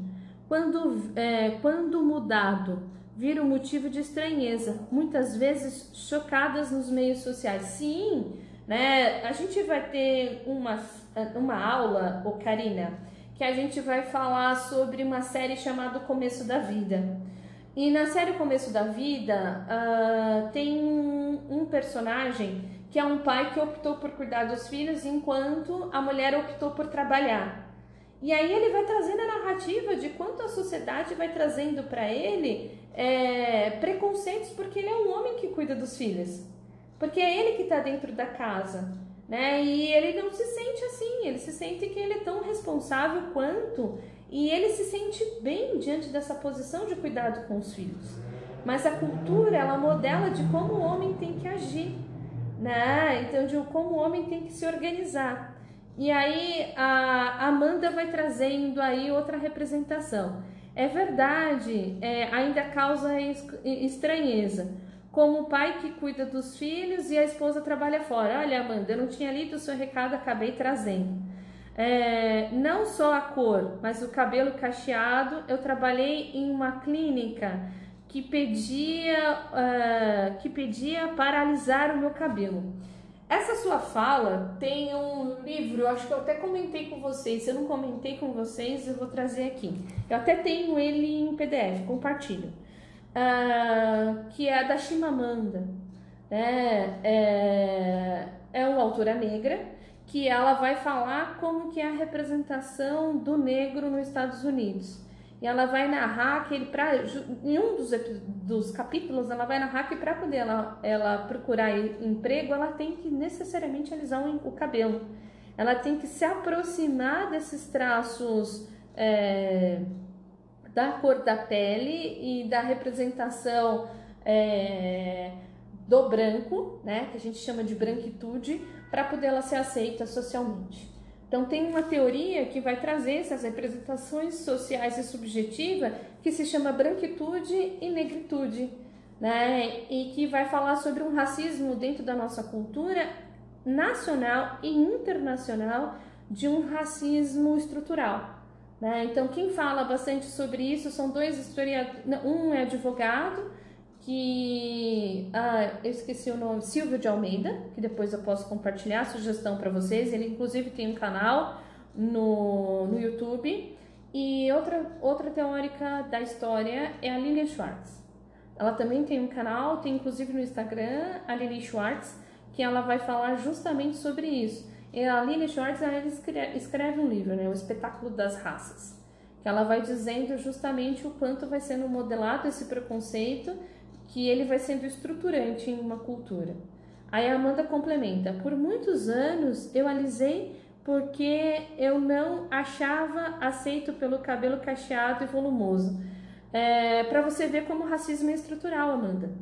quando, é, quando mudado, vira um motivo de estranheza, muitas vezes chocadas nos meios sociais. Sim, né? A gente vai ter uma, uma aula, ô Karina, que a gente vai falar sobre uma série chamada O Começo da Vida. E na série Começo da Vida uh, tem um, um personagem que é um pai que optou por cuidar dos filhos enquanto a mulher optou por trabalhar. E aí ele vai trazendo a narrativa de quanto a sociedade vai trazendo para ele é, preconceitos porque ele é um homem que cuida dos filhos, porque é ele que está dentro da casa, né? E ele não se sente assim, ele se sente que ele é tão responsável quanto e ele se sente bem diante dessa posição de cuidado com os filhos. Mas a cultura ela modela de como o homem tem que agir né? Então, de como o homem tem que se organizar. E aí a Amanda vai trazendo aí outra representação. É verdade, é, ainda causa estranheza. Como o pai que cuida dos filhos e a esposa trabalha fora. Olha, Amanda, eu não tinha lido o seu recado, acabei trazendo. É, não só a cor, mas o cabelo cacheado. Eu trabalhei em uma clínica que pedia, uh, que pedia paralisar o meu cabelo. Essa sua fala tem um livro, acho que eu até comentei com vocês. Se eu não comentei com vocês, eu vou trazer aqui. Eu até tenho ele em PDF, compartilho. Uh, que é da Chimamanda. É, é, é uma autora negra que ela vai falar como que é a representação do negro nos Estados Unidos. E ela vai narrar que ele, pra, em um dos, dos capítulos, ela vai narrar que para poder ela, ela procurar emprego, ela tem que necessariamente alisar o cabelo. Ela tem que se aproximar desses traços é, da cor da pele e da representação é, do branco, né, que a gente chama de branquitude, para poder ela ser aceita socialmente. Então, tem uma teoria que vai trazer essas representações sociais e subjetivas que se chama branquitude e negritude, né? E que vai falar sobre um racismo dentro da nossa cultura nacional e internacional de um racismo estrutural. Né? Então, quem fala bastante sobre isso são dois historiadores, um é advogado que ah, eu esqueci o nome, Silvio de Almeida, que depois eu posso compartilhar a sugestão para vocês. Ele inclusive tem um canal no, no YouTube. E outra, outra teórica da história é a Lilian Schwartz. Ela também tem um canal, tem inclusive no Instagram, a Lily Schwartz, que ela vai falar justamente sobre isso. E a Lily Schwartz escreve, escreve um livro, né, O Espetáculo das Raças, que ela vai dizendo justamente o quanto vai sendo modelado esse preconceito que ele vai sendo estruturante em uma cultura. Aí a Amanda complementa: por muitos anos eu alisei porque eu não achava aceito pelo cabelo cacheado e volumoso. É, Para você ver como o racismo é estrutural, Amanda.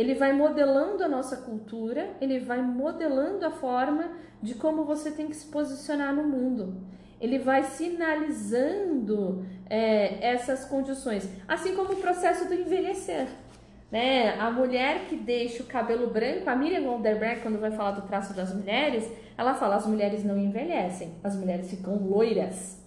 Ele vai modelando a nossa cultura, ele vai modelando a forma de como você tem que se posicionar no mundo. Ele vai sinalizando é, essas condições, assim como o processo do envelhecer. Né? A mulher que deixa o cabelo branco, a Miriam Goldenberg, quando vai falar do traço das mulheres, ela fala: as mulheres não envelhecem, as mulheres ficam loiras.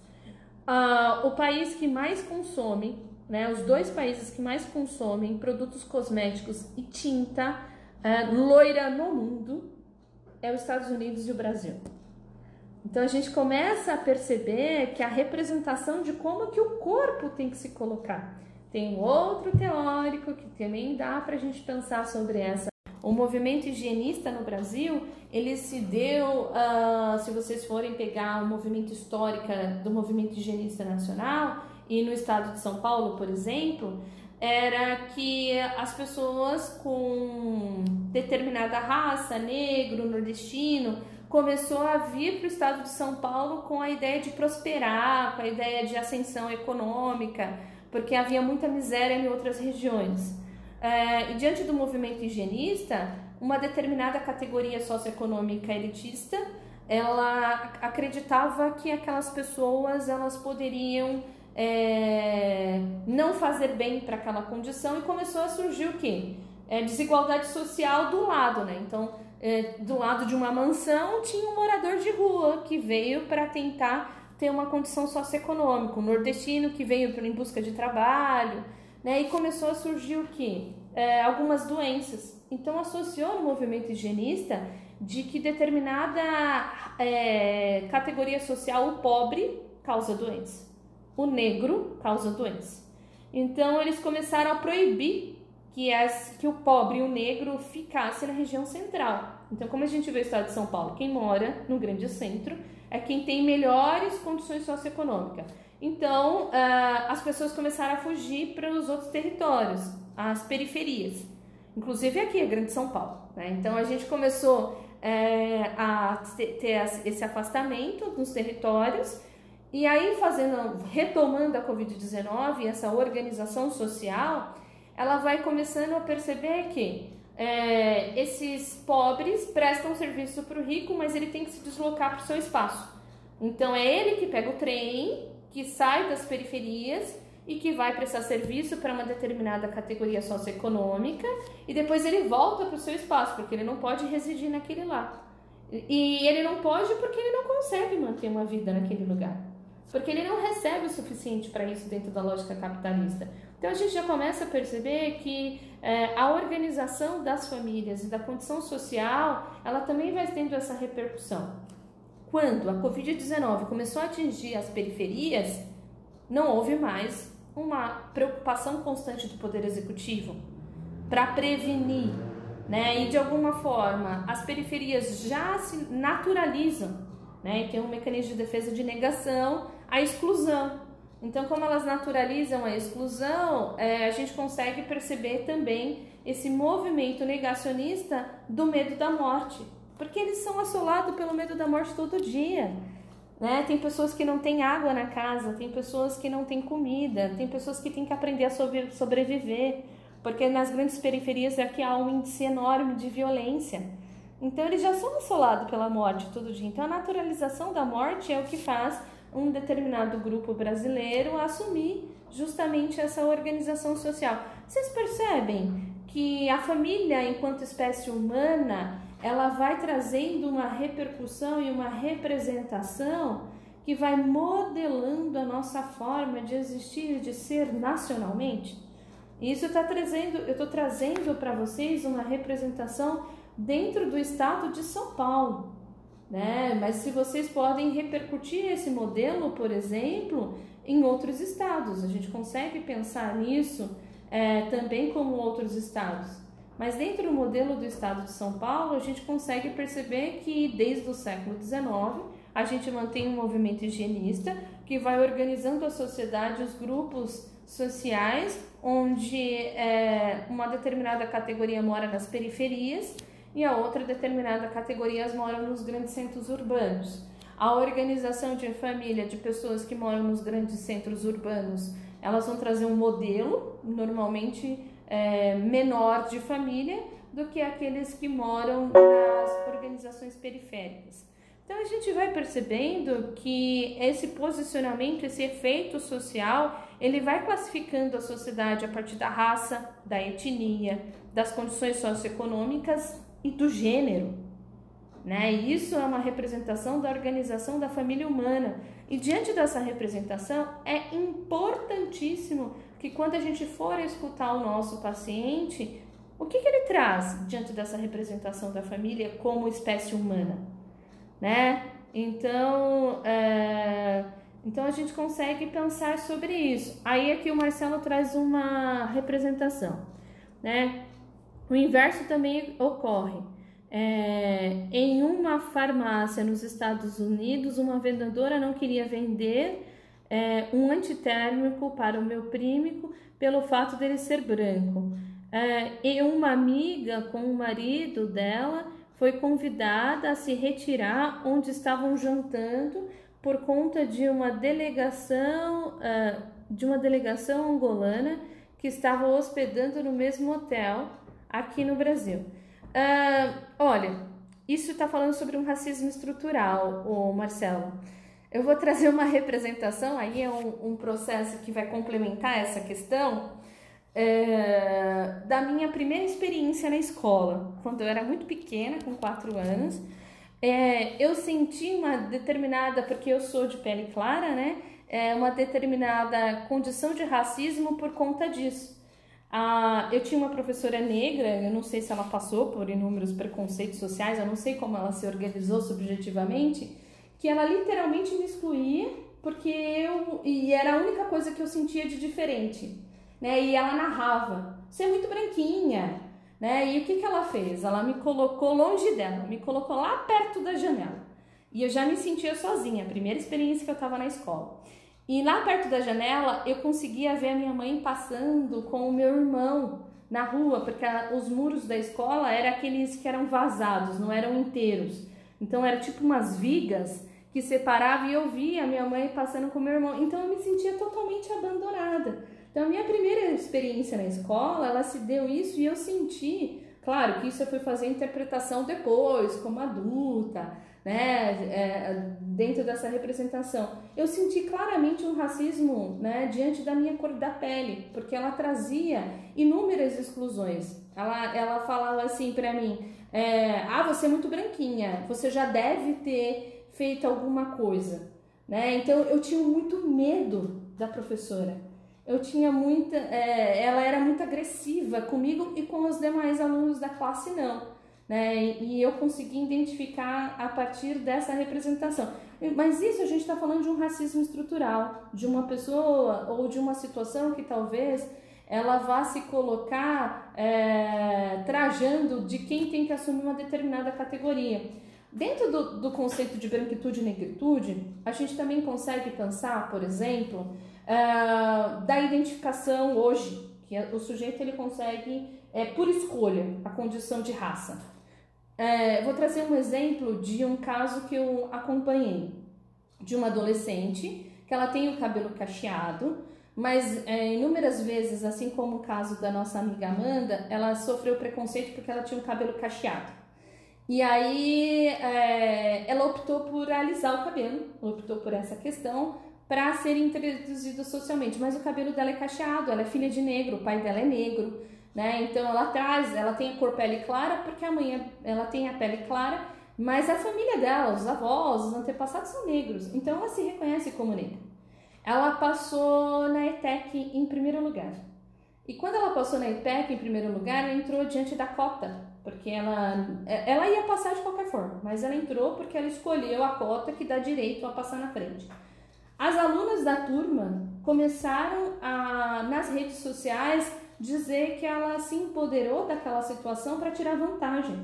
Uh, o país que mais consome, né, os dois países que mais consomem produtos cosméticos e tinta uh, loira no mundo é os Estados Unidos e o Brasil. Então a gente começa a perceber que a representação de como que o corpo tem que se colocar. Tem outro teórico que também dá para a gente pensar sobre essa. O movimento higienista no Brasil, ele se deu, uh, se vocês forem pegar o movimento histórico do movimento higienista nacional, e no estado de São Paulo, por exemplo, era que as pessoas com determinada raça, negro, nordestino, começou a vir para o estado de São Paulo com a ideia de prosperar, com a ideia de ascensão econômica, porque havia muita miséria em outras regiões. É, e diante do movimento higienista, uma determinada categoria socioeconômica elitista, ela acreditava que aquelas pessoas elas poderiam é, não fazer bem para aquela condição e começou a surgir o quê? É, desigualdade social do lado, né? Então, é, do lado de uma mansão tinha um morador de rua que veio para tentar ter uma condição socioeconômica, um nordestino que veio em busca de trabalho, né? E começou a surgir o que? É, algumas doenças. Então associou no movimento higienista de que determinada é, categoria social, o pobre, causa doença, o negro causa doença. Então eles começaram a proibir que, as, que o pobre e o negro ficassem na região central. Então, como a gente vê o estado de São Paulo, quem mora no grande centro é quem tem melhores condições socioeconômicas. Então, uh, as pessoas começaram a fugir para os outros territórios, as periferias, inclusive aqui, a Grande São Paulo. Né? Então, a gente começou é, a ter esse afastamento dos territórios e aí, fazendo, retomando a Covid-19, essa organização social, ela vai começando a perceber que é, esses pobres prestam serviço para o rico, mas ele tem que se deslocar para o seu espaço. Então é ele que pega o trem, que sai das periferias e que vai prestar serviço para uma determinada categoria socioeconômica e depois ele volta para o seu espaço, porque ele não pode residir naquele lá. E ele não pode porque ele não consegue manter uma vida naquele lugar. Porque ele não recebe o suficiente para isso dentro da lógica capitalista. Então a gente já começa a perceber que é, a organização das famílias e da condição social, ela também vai tendo essa repercussão. Quando a Covid-19 começou a atingir as periferias, não houve mais uma preocupação constante do Poder Executivo para prevenir, né? E de alguma forma as periferias já se naturalizam, né? E tem um mecanismo de defesa de negação à exclusão. Então, como elas naturalizam a exclusão, é, a gente consegue perceber também esse movimento negacionista do medo da morte, porque eles são assolados pelo medo da morte todo dia. Né? Tem pessoas que não têm água na casa, tem pessoas que não têm comida, tem pessoas que têm que aprender a sobreviver, porque nas grandes periferias aqui há um índice enorme de violência. Então eles já são assolados pela morte todo dia. Então a naturalização da morte é o que faz um determinado grupo brasileiro assumir justamente essa organização social. Vocês percebem que a família, enquanto espécie humana, ela vai trazendo uma repercussão e uma representação que vai modelando a nossa forma de existir e de ser nacionalmente. Isso está trazendo, eu estou trazendo para vocês uma representação dentro do estado de São Paulo né? Mas se vocês podem repercutir esse modelo, por exemplo, em outros estados, a gente consegue pensar nisso é, também como outros estados. Mas dentro do modelo do estado de São Paulo, a gente consegue perceber que desde o século XIX a gente mantém um movimento higienista que vai organizando a sociedade, os grupos sociais, onde é, uma determinada categoria mora nas periferias e a outra determinada categoria moram nos grandes centros urbanos. A organização de família de pessoas que moram nos grandes centros urbanos, elas vão trazer um modelo, normalmente é, menor de família, do que aqueles que moram nas organizações periféricas. Então a gente vai percebendo que esse posicionamento, esse efeito social, ele vai classificando a sociedade a partir da raça, da etnia, das condições socioeconômicas e do gênero. Né? E isso é uma representação da organização da família humana. E diante dessa representação, é importantíssimo que quando a gente for escutar o nosso paciente, o que, que ele traz diante dessa representação da família como espécie humana? Né? Então, é, então a gente consegue pensar sobre isso. Aí aqui o Marcelo traz uma representação, né? O inverso também ocorre. É, em uma farmácia nos Estados Unidos, uma vendedora não queria vender é, um antitérmico para o meu primo pelo fato dele ser branco. É, e uma amiga com o marido dela foi convidada a se retirar onde estavam jantando por conta de uma delegação é, de uma delegação angolana que estava hospedando no mesmo hotel aqui no Brasil. Uh, olha, isso está falando sobre um racismo estrutural, o Marcelo. Eu vou trazer uma representação, aí é um, um processo que vai complementar essa questão, é, da minha primeira experiência na escola, quando eu era muito pequena, com quatro anos. É, eu senti uma determinada, porque eu sou de pele clara, né? É, uma determinada condição de racismo por conta disso. Ah, eu tinha uma professora negra, eu não sei se ela passou por inúmeros preconceitos sociais, eu não sei como ela se organizou subjetivamente, que ela literalmente me excluía porque eu e era a única coisa que eu sentia de diferente, né? E ela narrava: "Você é muito branquinha", né? E o que que ela fez? Ela me colocou longe dela, me colocou lá perto da janela. E eu já me sentia sozinha, a primeira experiência que eu estava na escola. E lá perto da janela eu conseguia ver a minha mãe passando com o meu irmão na rua, porque os muros da escola eram aqueles que eram vazados, não eram inteiros. Então era tipo umas vigas que separavam e eu via a minha mãe passando com o meu irmão. Então eu me sentia totalmente abandonada. Então a minha primeira experiência na escola, ela se deu isso e eu senti, claro que isso eu fui fazer interpretação depois, como adulta, né, é, dentro dessa representação. Eu senti claramente um racismo né, diante da minha cor da pele, porque ela trazia inúmeras exclusões. Ela, ela falava assim para mim: é, Ah, você é muito branquinha, você já deve ter feito alguma coisa. Né? Então eu tinha muito medo da professora. Eu tinha muita. É, ela era muito agressiva comigo e com os demais alunos da classe, não né? E eu consegui identificar a partir dessa representação. Mas isso a gente está falando de um racismo estrutural, de uma pessoa ou de uma situação que talvez ela vá se colocar é, trajando de quem tem que assumir uma determinada categoria. Dentro do, do conceito de branquitude e negritude, a gente também consegue pensar, por exemplo, é, da identificação hoje, que o sujeito ele consegue, é, por escolha, a condição de raça. É, vou trazer um exemplo de um caso que eu acompanhei, de uma adolescente que ela tem o cabelo cacheado, mas é, inúmeras vezes, assim como o caso da nossa amiga Amanda, ela sofreu preconceito porque ela tinha o cabelo cacheado. E aí é, ela optou por alisar o cabelo, optou por essa questão para ser introduzida socialmente. Mas o cabelo dela é cacheado, ela é filha de negro, o pai dela é negro né? Então ela traz, ela tem a cor pele clara porque a mãe ela tem a pele clara, mas a família dela, os avós, os antepassados são negros, então ela se reconhece como negra. Ela passou na ETEC em primeiro lugar. E quando ela passou na ETEC em primeiro lugar, ela entrou diante da cota, porque ela, ela ia passar de qualquer forma, mas ela entrou porque ela escolheu a cota que dá direito a passar na frente. As alunas da turma começaram a, nas redes sociais dizer que ela se empoderou daquela situação para tirar vantagem.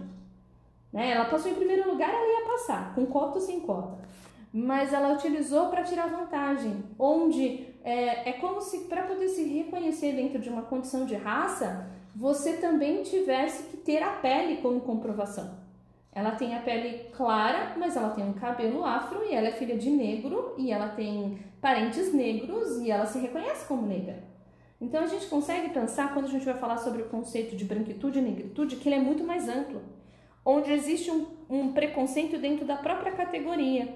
Né? Ela passou em primeiro lugar, ela ia passar, com cota ou sem cota. Mas ela utilizou para tirar vantagem, onde é, é como se para poder se reconhecer dentro de uma condição de raça, você também tivesse que ter a pele como comprovação. Ela tem a pele clara, mas ela tem um cabelo afro e ela é filha de negro e ela tem parentes negros e ela se reconhece como negra. Então a gente consegue pensar, quando a gente vai falar sobre o conceito de branquitude e negritude, que ele é muito mais amplo. onde existe um, um preconceito dentro da própria categoria,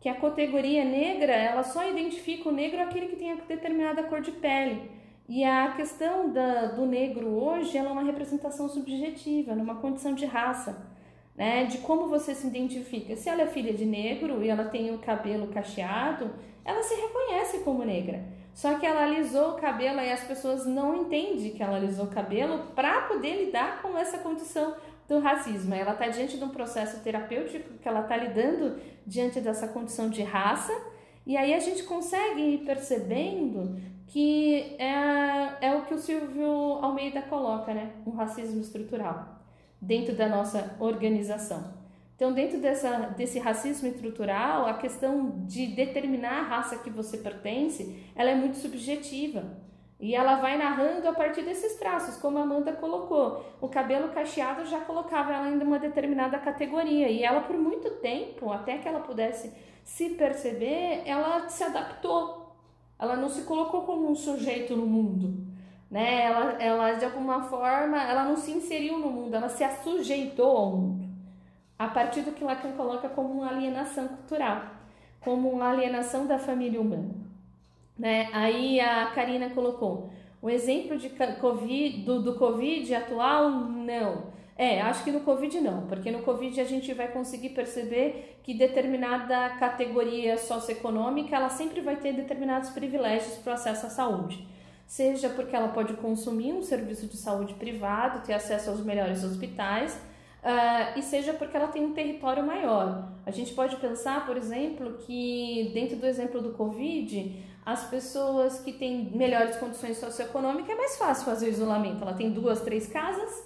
que a categoria negra, ela só identifica o negro aquele que tem a determinada cor de pele. E a questão da, do negro hoje ela é uma representação subjetiva, numa condição de raça, né? De como você se identifica. Se ela é filha de negro e ela tem o cabelo cacheado, ela se reconhece como negra. Só que ela alisou o cabelo e as pessoas não entendem que ela alisou o cabelo para poder lidar com essa condição do racismo. Ela está diante de um processo terapêutico que ela está lidando diante dessa condição de raça. E aí a gente consegue ir percebendo que é, é o que o Silvio Almeida coloca, né? Um racismo estrutural dentro da nossa organização. Então, dentro dessa, desse racismo estrutural, a questão de determinar a raça que você pertence, ela é muito subjetiva. E ela vai narrando a partir desses traços, como a Amanda colocou. O cabelo cacheado já colocava ela em uma determinada categoria. E ela, por muito tempo, até que ela pudesse se perceber, ela se adaptou. Ela não se colocou como um sujeito no mundo. Né? Ela, ela, de alguma forma, ela não se inseriu no mundo, ela se assujeitou ao mundo a partir do que Lacan coloca como uma alienação cultural, como uma alienação da família humana. Né? Aí a Karina colocou o exemplo de COVID, do, do Covid atual, não. É, acho que no Covid não, porque no Covid a gente vai conseguir perceber que determinada categoria socioeconômica ela sempre vai ter determinados privilégios para o acesso à saúde. Seja porque ela pode consumir um serviço de saúde privado, ter acesso aos melhores hospitais, uh, e seja porque ela tem um território maior. A gente pode pensar, por exemplo, que dentro do exemplo do Covid, as pessoas que têm melhores condições socioeconômicas é mais fácil fazer o isolamento. Ela tem duas, três casas,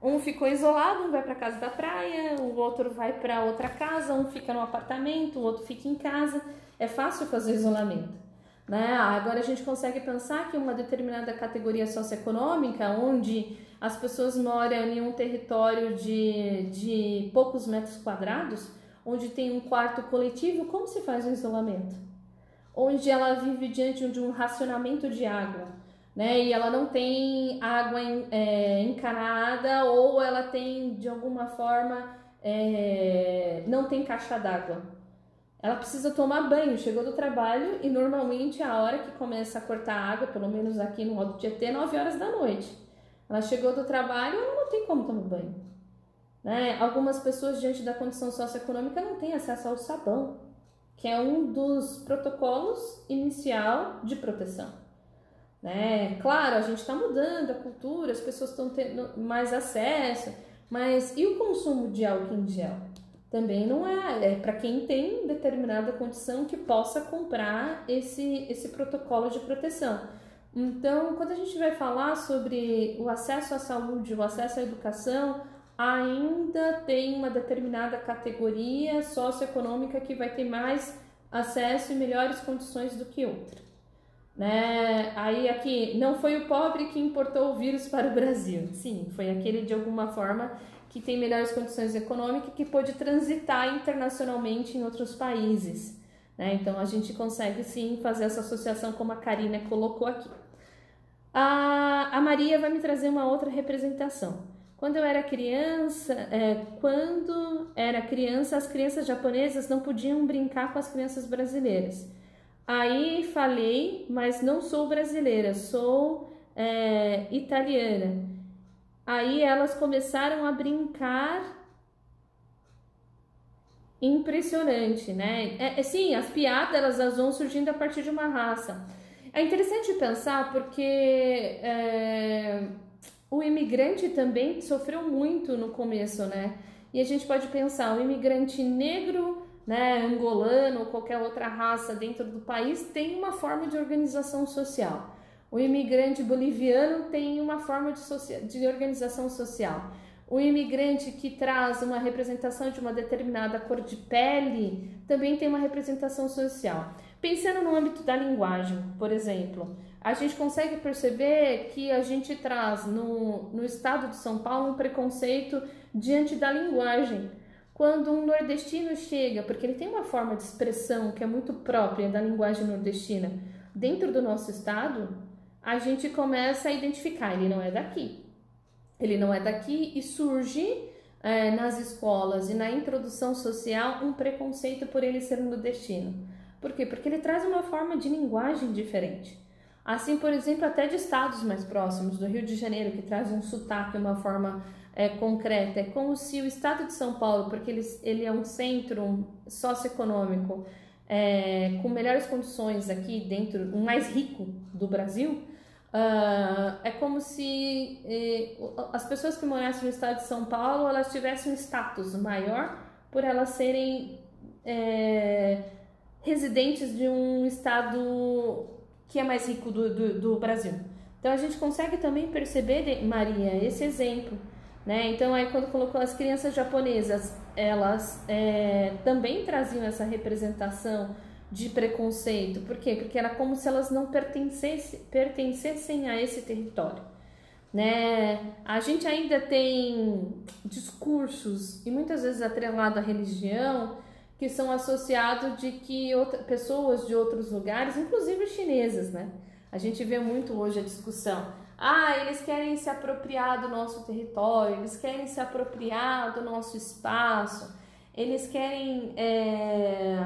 um ficou isolado, um vai para casa da praia, o outro vai para outra casa, um fica no apartamento, o outro fica em casa. É fácil fazer isolamento. Né? Agora a gente consegue pensar que uma determinada categoria socioeconômica, onde as pessoas moram em um território de, de poucos metros quadrados, onde tem um quarto coletivo, como se faz o isolamento? Onde ela vive diante de um racionamento de água, né? E ela não tem água é, encanada ou ela tem de alguma forma é, não tem caixa d'água. Ela precisa tomar banho, chegou do trabalho e normalmente a hora que começa a cortar água, pelo menos aqui no modo Tietê, 9 horas da noite. Ela chegou do trabalho, ela não tem como tomar banho. Né? Algumas pessoas, diante da condição socioeconômica, não têm acesso ao sabão, que é um dos protocolos inicial de proteção. Né? Claro, a gente está mudando a cultura, as pessoas estão tendo mais acesso, mas e o consumo de álcool em gel? Também não é, é para quem tem determinada condição que possa comprar esse, esse protocolo de proteção. Então, quando a gente vai falar sobre o acesso à saúde, o acesso à educação, ainda tem uma determinada categoria socioeconômica que vai ter mais acesso e melhores condições do que outra. Né? Aí aqui não foi o pobre que importou o vírus para o Brasil. Sim, foi aquele de alguma forma que tem melhores condições econômicas que pôde transitar internacionalmente em outros países. Né? Então a gente consegue sim fazer essa associação como a Karina colocou aqui. A, a Maria vai me trazer uma outra representação. Quando eu era criança, é, quando era criança, as crianças japonesas não podiam brincar com as crianças brasileiras. Aí falei, mas não sou brasileira, sou é, italiana. Aí elas começaram a brincar. Impressionante, né? É, é, sim, as piadas elas vão surgindo a partir de uma raça. É interessante pensar porque é, o imigrante também sofreu muito no começo, né? E a gente pode pensar, o imigrante negro, né, angolano ou qualquer outra raça dentro do país tem uma forma de organização social. O imigrante boliviano tem uma forma de, de organização social. O imigrante que traz uma representação de uma determinada cor de pele também tem uma representação social. Pensando no âmbito da linguagem, por exemplo, a gente consegue perceber que a gente traz no, no estado de São Paulo um preconceito diante da linguagem. Quando um nordestino chega, porque ele tem uma forma de expressão que é muito própria da linguagem nordestina, dentro do nosso estado, a gente começa a identificar, ele não é daqui. Ele não é daqui e surge é, nas escolas e na introdução social um preconceito por ele ser nordestino. Por quê? Porque ele traz uma forma de linguagem diferente. Assim, por exemplo, até de estados mais próximos, do Rio de Janeiro, que traz um sotaque, uma forma é, concreta. É como se o estado de São Paulo, porque ele, ele é um centro socioeconômico é, com melhores condições aqui dentro, o mais rico do Brasil, uh, é como se eh, as pessoas que morassem no estado de São Paulo elas tivessem um status maior por elas serem é, residentes de um estado que é mais rico do, do, do Brasil. Então a gente consegue também perceber, Maria, esse exemplo. Né? Então aí quando colocou as crianças japonesas, elas é, também traziam essa representação de preconceito. Por quê? Porque era como se elas não pertencessem, pertencessem a esse território. Né? A gente ainda tem discursos, e muitas vezes atrelado à religião, que são associados de que outra, pessoas de outros lugares, inclusive chinesas, né? A gente vê muito hoje a discussão. Ah, eles querem se apropriar do nosso território, eles querem se apropriar do nosso espaço, eles querem é,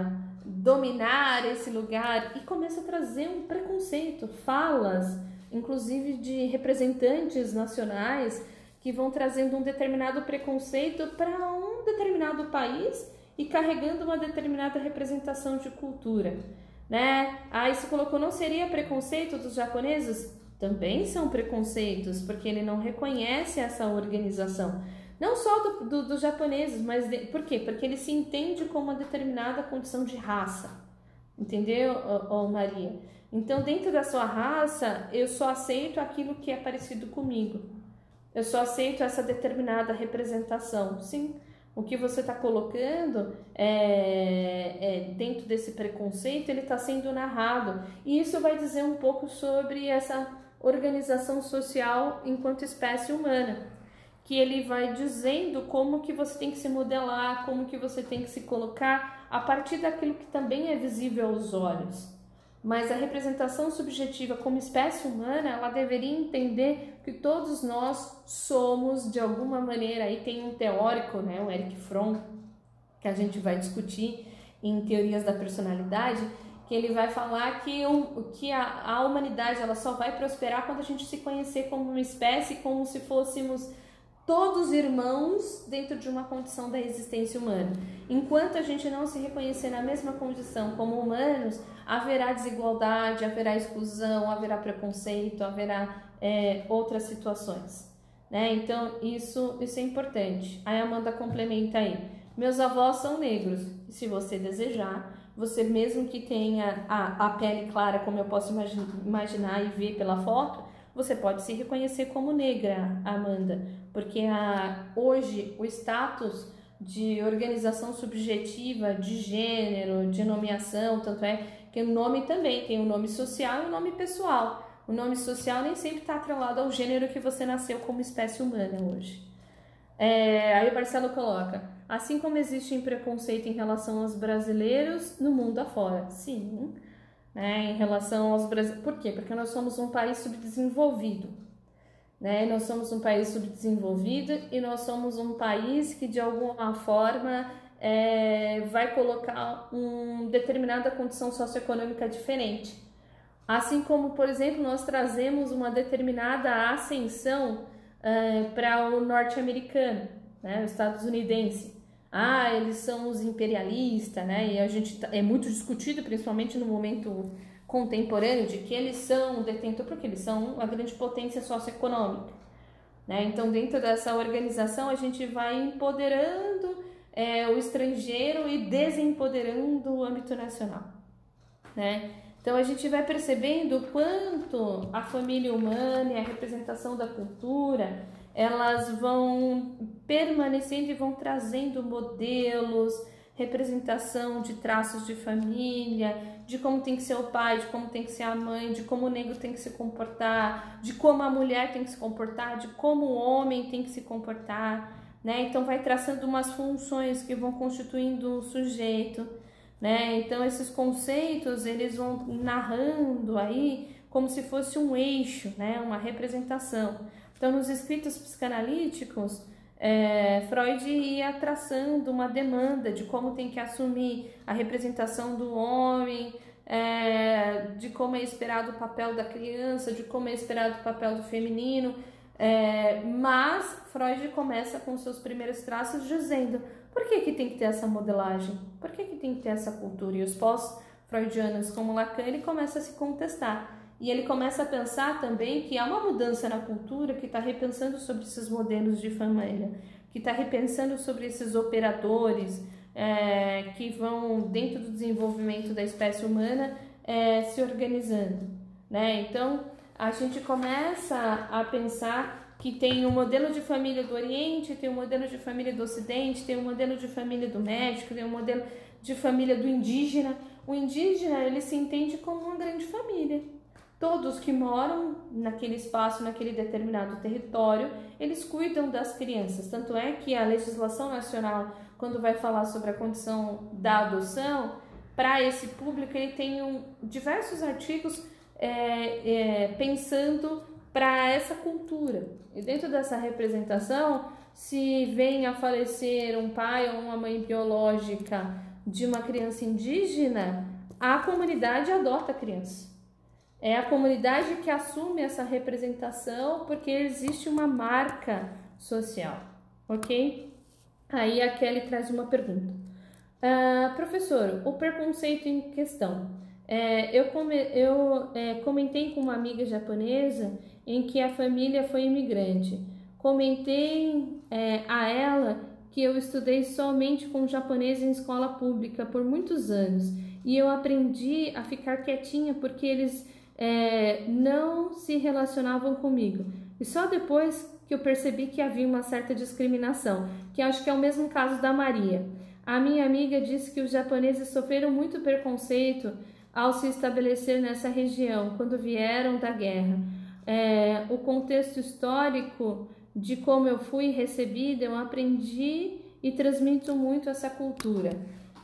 dominar esse lugar e começa a trazer um preconceito, falas, inclusive de representantes nacionais que vão trazendo um determinado preconceito para um determinado país e carregando uma determinada representação de cultura, né? Aí se colocou, não seria preconceito dos japoneses? Também são preconceitos, porque ele não reconhece essa organização. Não só do, do, dos japoneses, mas de, por quê? Porque ele se entende como uma determinada condição de raça. Entendeu, oh, oh, Maria? Então, dentro da sua raça, eu só aceito aquilo que é parecido comigo. Eu só aceito essa determinada representação. Sim, o que você está colocando é, é, dentro desse preconceito, ele está sendo narrado. E isso vai dizer um pouco sobre essa organização social enquanto espécie humana, que ele vai dizendo como que você tem que se modelar, como que você tem que se colocar a partir daquilo que também é visível aos olhos. Mas a representação subjetiva como espécie humana, ela deveria entender que todos nós somos de alguma maneira, aí tem um teórico, né, o Eric Fromm, que a gente vai discutir em teorias da personalidade, que ele vai falar que, um, que a, a humanidade ela só vai prosperar quando a gente se conhecer como uma espécie, como se fôssemos todos irmãos dentro de uma condição da existência humana. Enquanto a gente não se reconhecer na mesma condição como humanos, haverá desigualdade, haverá exclusão, haverá preconceito, haverá é, outras situações. Né? Então, isso, isso é importante. Aí a Amanda complementa aí. Meus avós são negros. Se você desejar, você mesmo que tenha a, a pele clara, como eu posso imaginar e ver pela foto, você pode se reconhecer como negra, Amanda, porque a, hoje o status de organização subjetiva, de gênero, de nomeação, tanto é que o nome também tem o um nome social e o um nome pessoal. O nome social nem sempre está atrelado ao gênero que você nasceu como espécie humana hoje. É, aí o Marcelo coloca, assim como existe preconceito em relação aos brasileiros no mundo afora. Sim, né, em relação aos brasileiros. Por quê? Porque nós somos um país subdesenvolvido. Né? Nós somos um país subdesenvolvido e nós somos um país que de alguma forma é, vai colocar uma determinada condição socioeconômica diferente. Assim como, por exemplo, nós trazemos uma determinada ascensão é, para o norte-americano, né, o estadunidense. Ah, eles são os imperialistas, né? E a gente tá, é muito discutido, principalmente no momento contemporâneo de que eles são detentor, porque eles são uma grande potência socioeconômica. Né? Então, dentro dessa organização, a gente vai empoderando é, o estrangeiro e desempoderando o âmbito nacional. Né? Então, a gente vai percebendo o quanto a família humana e a representação da cultura elas vão permanecendo e vão trazendo modelos, representação de traços de família, de como tem que ser o pai, de como tem que ser a mãe, de como o negro tem que se comportar, de como a mulher tem que se comportar, de como o homem tem que se comportar, né? Então vai traçando umas funções que vão constituindo um sujeito, né? Então esses conceitos eles vão narrando aí como se fosse um eixo, né? Uma representação. Então nos escritos psicanalíticos é, Freud ia traçando uma demanda de como tem que assumir a representação do homem, é, de como é esperado o papel da criança, de como é esperado o papel do feminino. É, mas Freud começa com seus primeiros traços dizendo por que, que tem que ter essa modelagem? Por que, que tem que ter essa cultura? E os pós-freudianos como Lacan, ele começa a se contestar. E ele começa a pensar também que há uma mudança na cultura que está repensando sobre esses modelos de família, que está repensando sobre esses operadores é, que vão, dentro do desenvolvimento da espécie humana, é, se organizando. Né? Então, a gente começa a pensar que tem um modelo de família do Oriente, tem um modelo de família do Ocidente, tem um modelo de família do México, tem um modelo de família do indígena. O indígena ele se entende como uma grande família. Todos que moram naquele espaço, naquele determinado território, eles cuidam das crianças. Tanto é que a legislação nacional, quando vai falar sobre a condição da adoção, para esse público, ele tem um, diversos artigos é, é, pensando para essa cultura. E dentro dessa representação, se vem a falecer um pai ou uma mãe biológica de uma criança indígena, a comunidade adota a criança. É a comunidade que assume essa representação porque existe uma marca social, ok? Aí a Kelly traz uma pergunta. Uh, professor, o preconceito em questão. É, eu, come, eu é, comentei com uma amiga japonesa em que a família foi imigrante. Comentei é, a ela que eu estudei somente com japonês em escola pública por muitos anos e eu aprendi a ficar quietinha porque eles é, não se relacionavam comigo. E só depois que eu percebi que havia uma certa discriminação, que acho que é o mesmo caso da Maria. A minha amiga disse que os japoneses sofreram muito preconceito ao se estabelecer nessa região quando vieram da guerra. É, o contexto histórico de como eu fui recebida, eu aprendi e transmito muito essa cultura.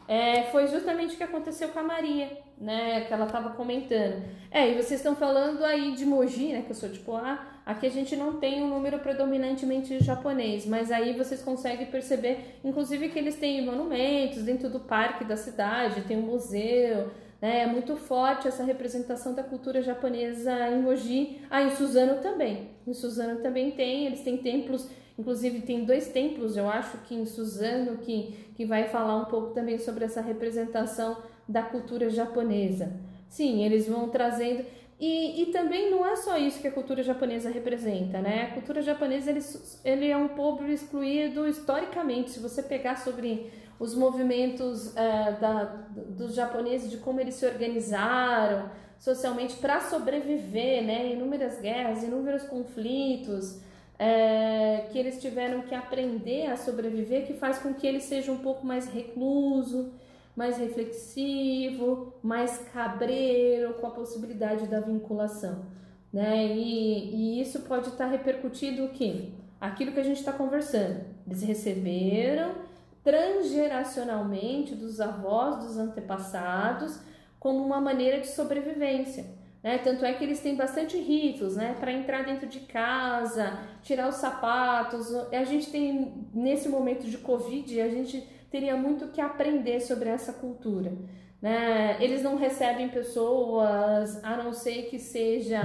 É, foi justamente o que aconteceu com a Maria né, que ela estava comentando. É, e vocês estão falando aí de Moji, né, que eu sou tipo A, aqui a gente não tem um número predominantemente japonês, mas aí vocês conseguem perceber, inclusive que eles têm monumentos dentro do parque da cidade, tem um museu, né, é muito forte essa representação da cultura japonesa em Moji. Ah, em Suzano também, em Suzano também tem, eles têm templos Inclusive, tem dois templos, eu acho que em Suzano, que, que vai falar um pouco também sobre essa representação da cultura japonesa. Sim, eles vão trazendo. E, e também não é só isso que a cultura japonesa representa, né? A cultura japonesa ele, ele é um povo excluído historicamente. Se você pegar sobre os movimentos é, da, dos japoneses, de como eles se organizaram socialmente para sobreviver, né? Inúmeras guerras, inúmeros conflitos. É, que eles tiveram que aprender a sobreviver, que faz com que eles sejam um pouco mais recluso, mais reflexivo, mais cabreiro, com a possibilidade da vinculação. Né? E, e isso pode estar repercutido o quê? Aquilo que a gente está conversando. Eles receberam transgeracionalmente dos avós, dos antepassados, como uma maneira de sobrevivência. Né? Tanto é que eles têm bastante ritos, né? Para entrar dentro de casa, tirar os sapatos. A gente tem, nesse momento de Covid, a gente teria muito que aprender sobre essa cultura. Né? Eles não recebem pessoas a não ser que seja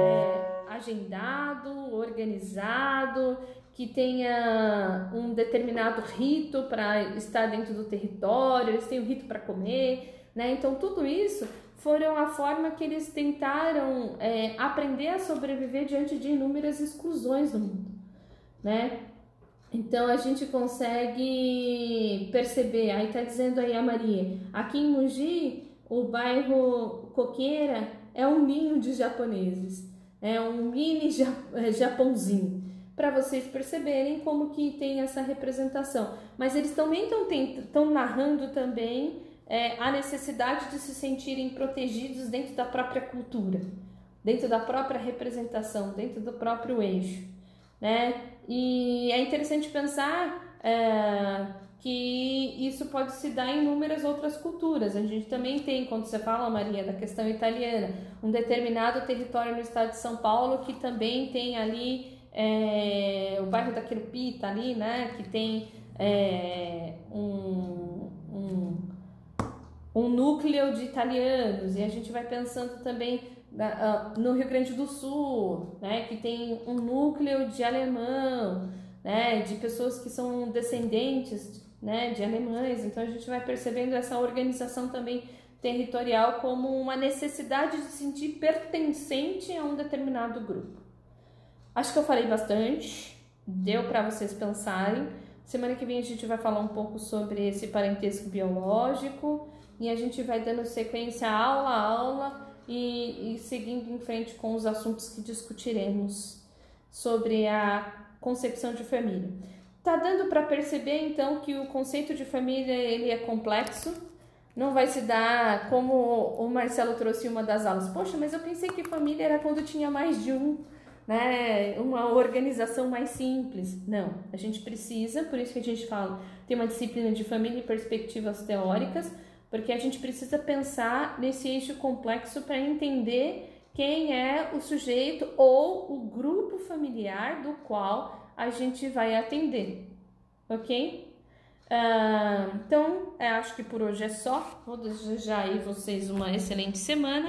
é, agendado, organizado, que tenha um determinado rito para estar dentro do território, eles têm um rito para comer, né? Então tudo isso foram a forma que eles tentaram é, aprender a sobreviver diante de inúmeras exclusões no mundo, né? Então a gente consegue perceber, aí tá dizendo aí a Maria, aqui em Mogi, o bairro Coqueira é um ninho de japoneses, é um mini é, Japãozinho, para vocês perceberem como que tem essa representação. Mas eles também estão narrando também é, a necessidade de se sentirem protegidos dentro da própria cultura, dentro da própria representação, dentro do próprio eixo, né? E é interessante pensar é, que isso pode se dar em inúmeras outras culturas. A gente também tem, quando você fala, Maria, da questão italiana, um determinado território no estado de São Paulo que também tem ali é, o bairro da Querupita ali, né? Que tem é, um, um, um núcleo de italianos e a gente vai pensando também no Rio Grande do Sul, né? Que tem um núcleo de alemão, né? De pessoas que são descendentes, né? De alemães. Então a gente vai percebendo essa organização também territorial como uma necessidade de se sentir pertencente a um determinado grupo. Acho que eu falei bastante, deu para vocês pensarem. Semana que vem a gente vai falar um pouco sobre esse parentesco biológico e a gente vai dando sequência aula a aula e, e seguindo em frente com os assuntos que discutiremos sobre a concepção de família. Tá dando para perceber então que o conceito de família ele é complexo, não vai se dar como o Marcelo trouxe em uma das aulas. Poxa, mas eu pensei que família era quando tinha mais de um, né? Uma organização mais simples. Não, a gente precisa, por isso que a gente fala, tem uma disciplina de família e perspectivas teóricas, porque a gente precisa pensar nesse eixo complexo para entender quem é o sujeito ou o grupo familiar do qual a gente vai atender, ok? Uh, então, acho que por hoje é só. Vou desejar aí vocês uma excelente semana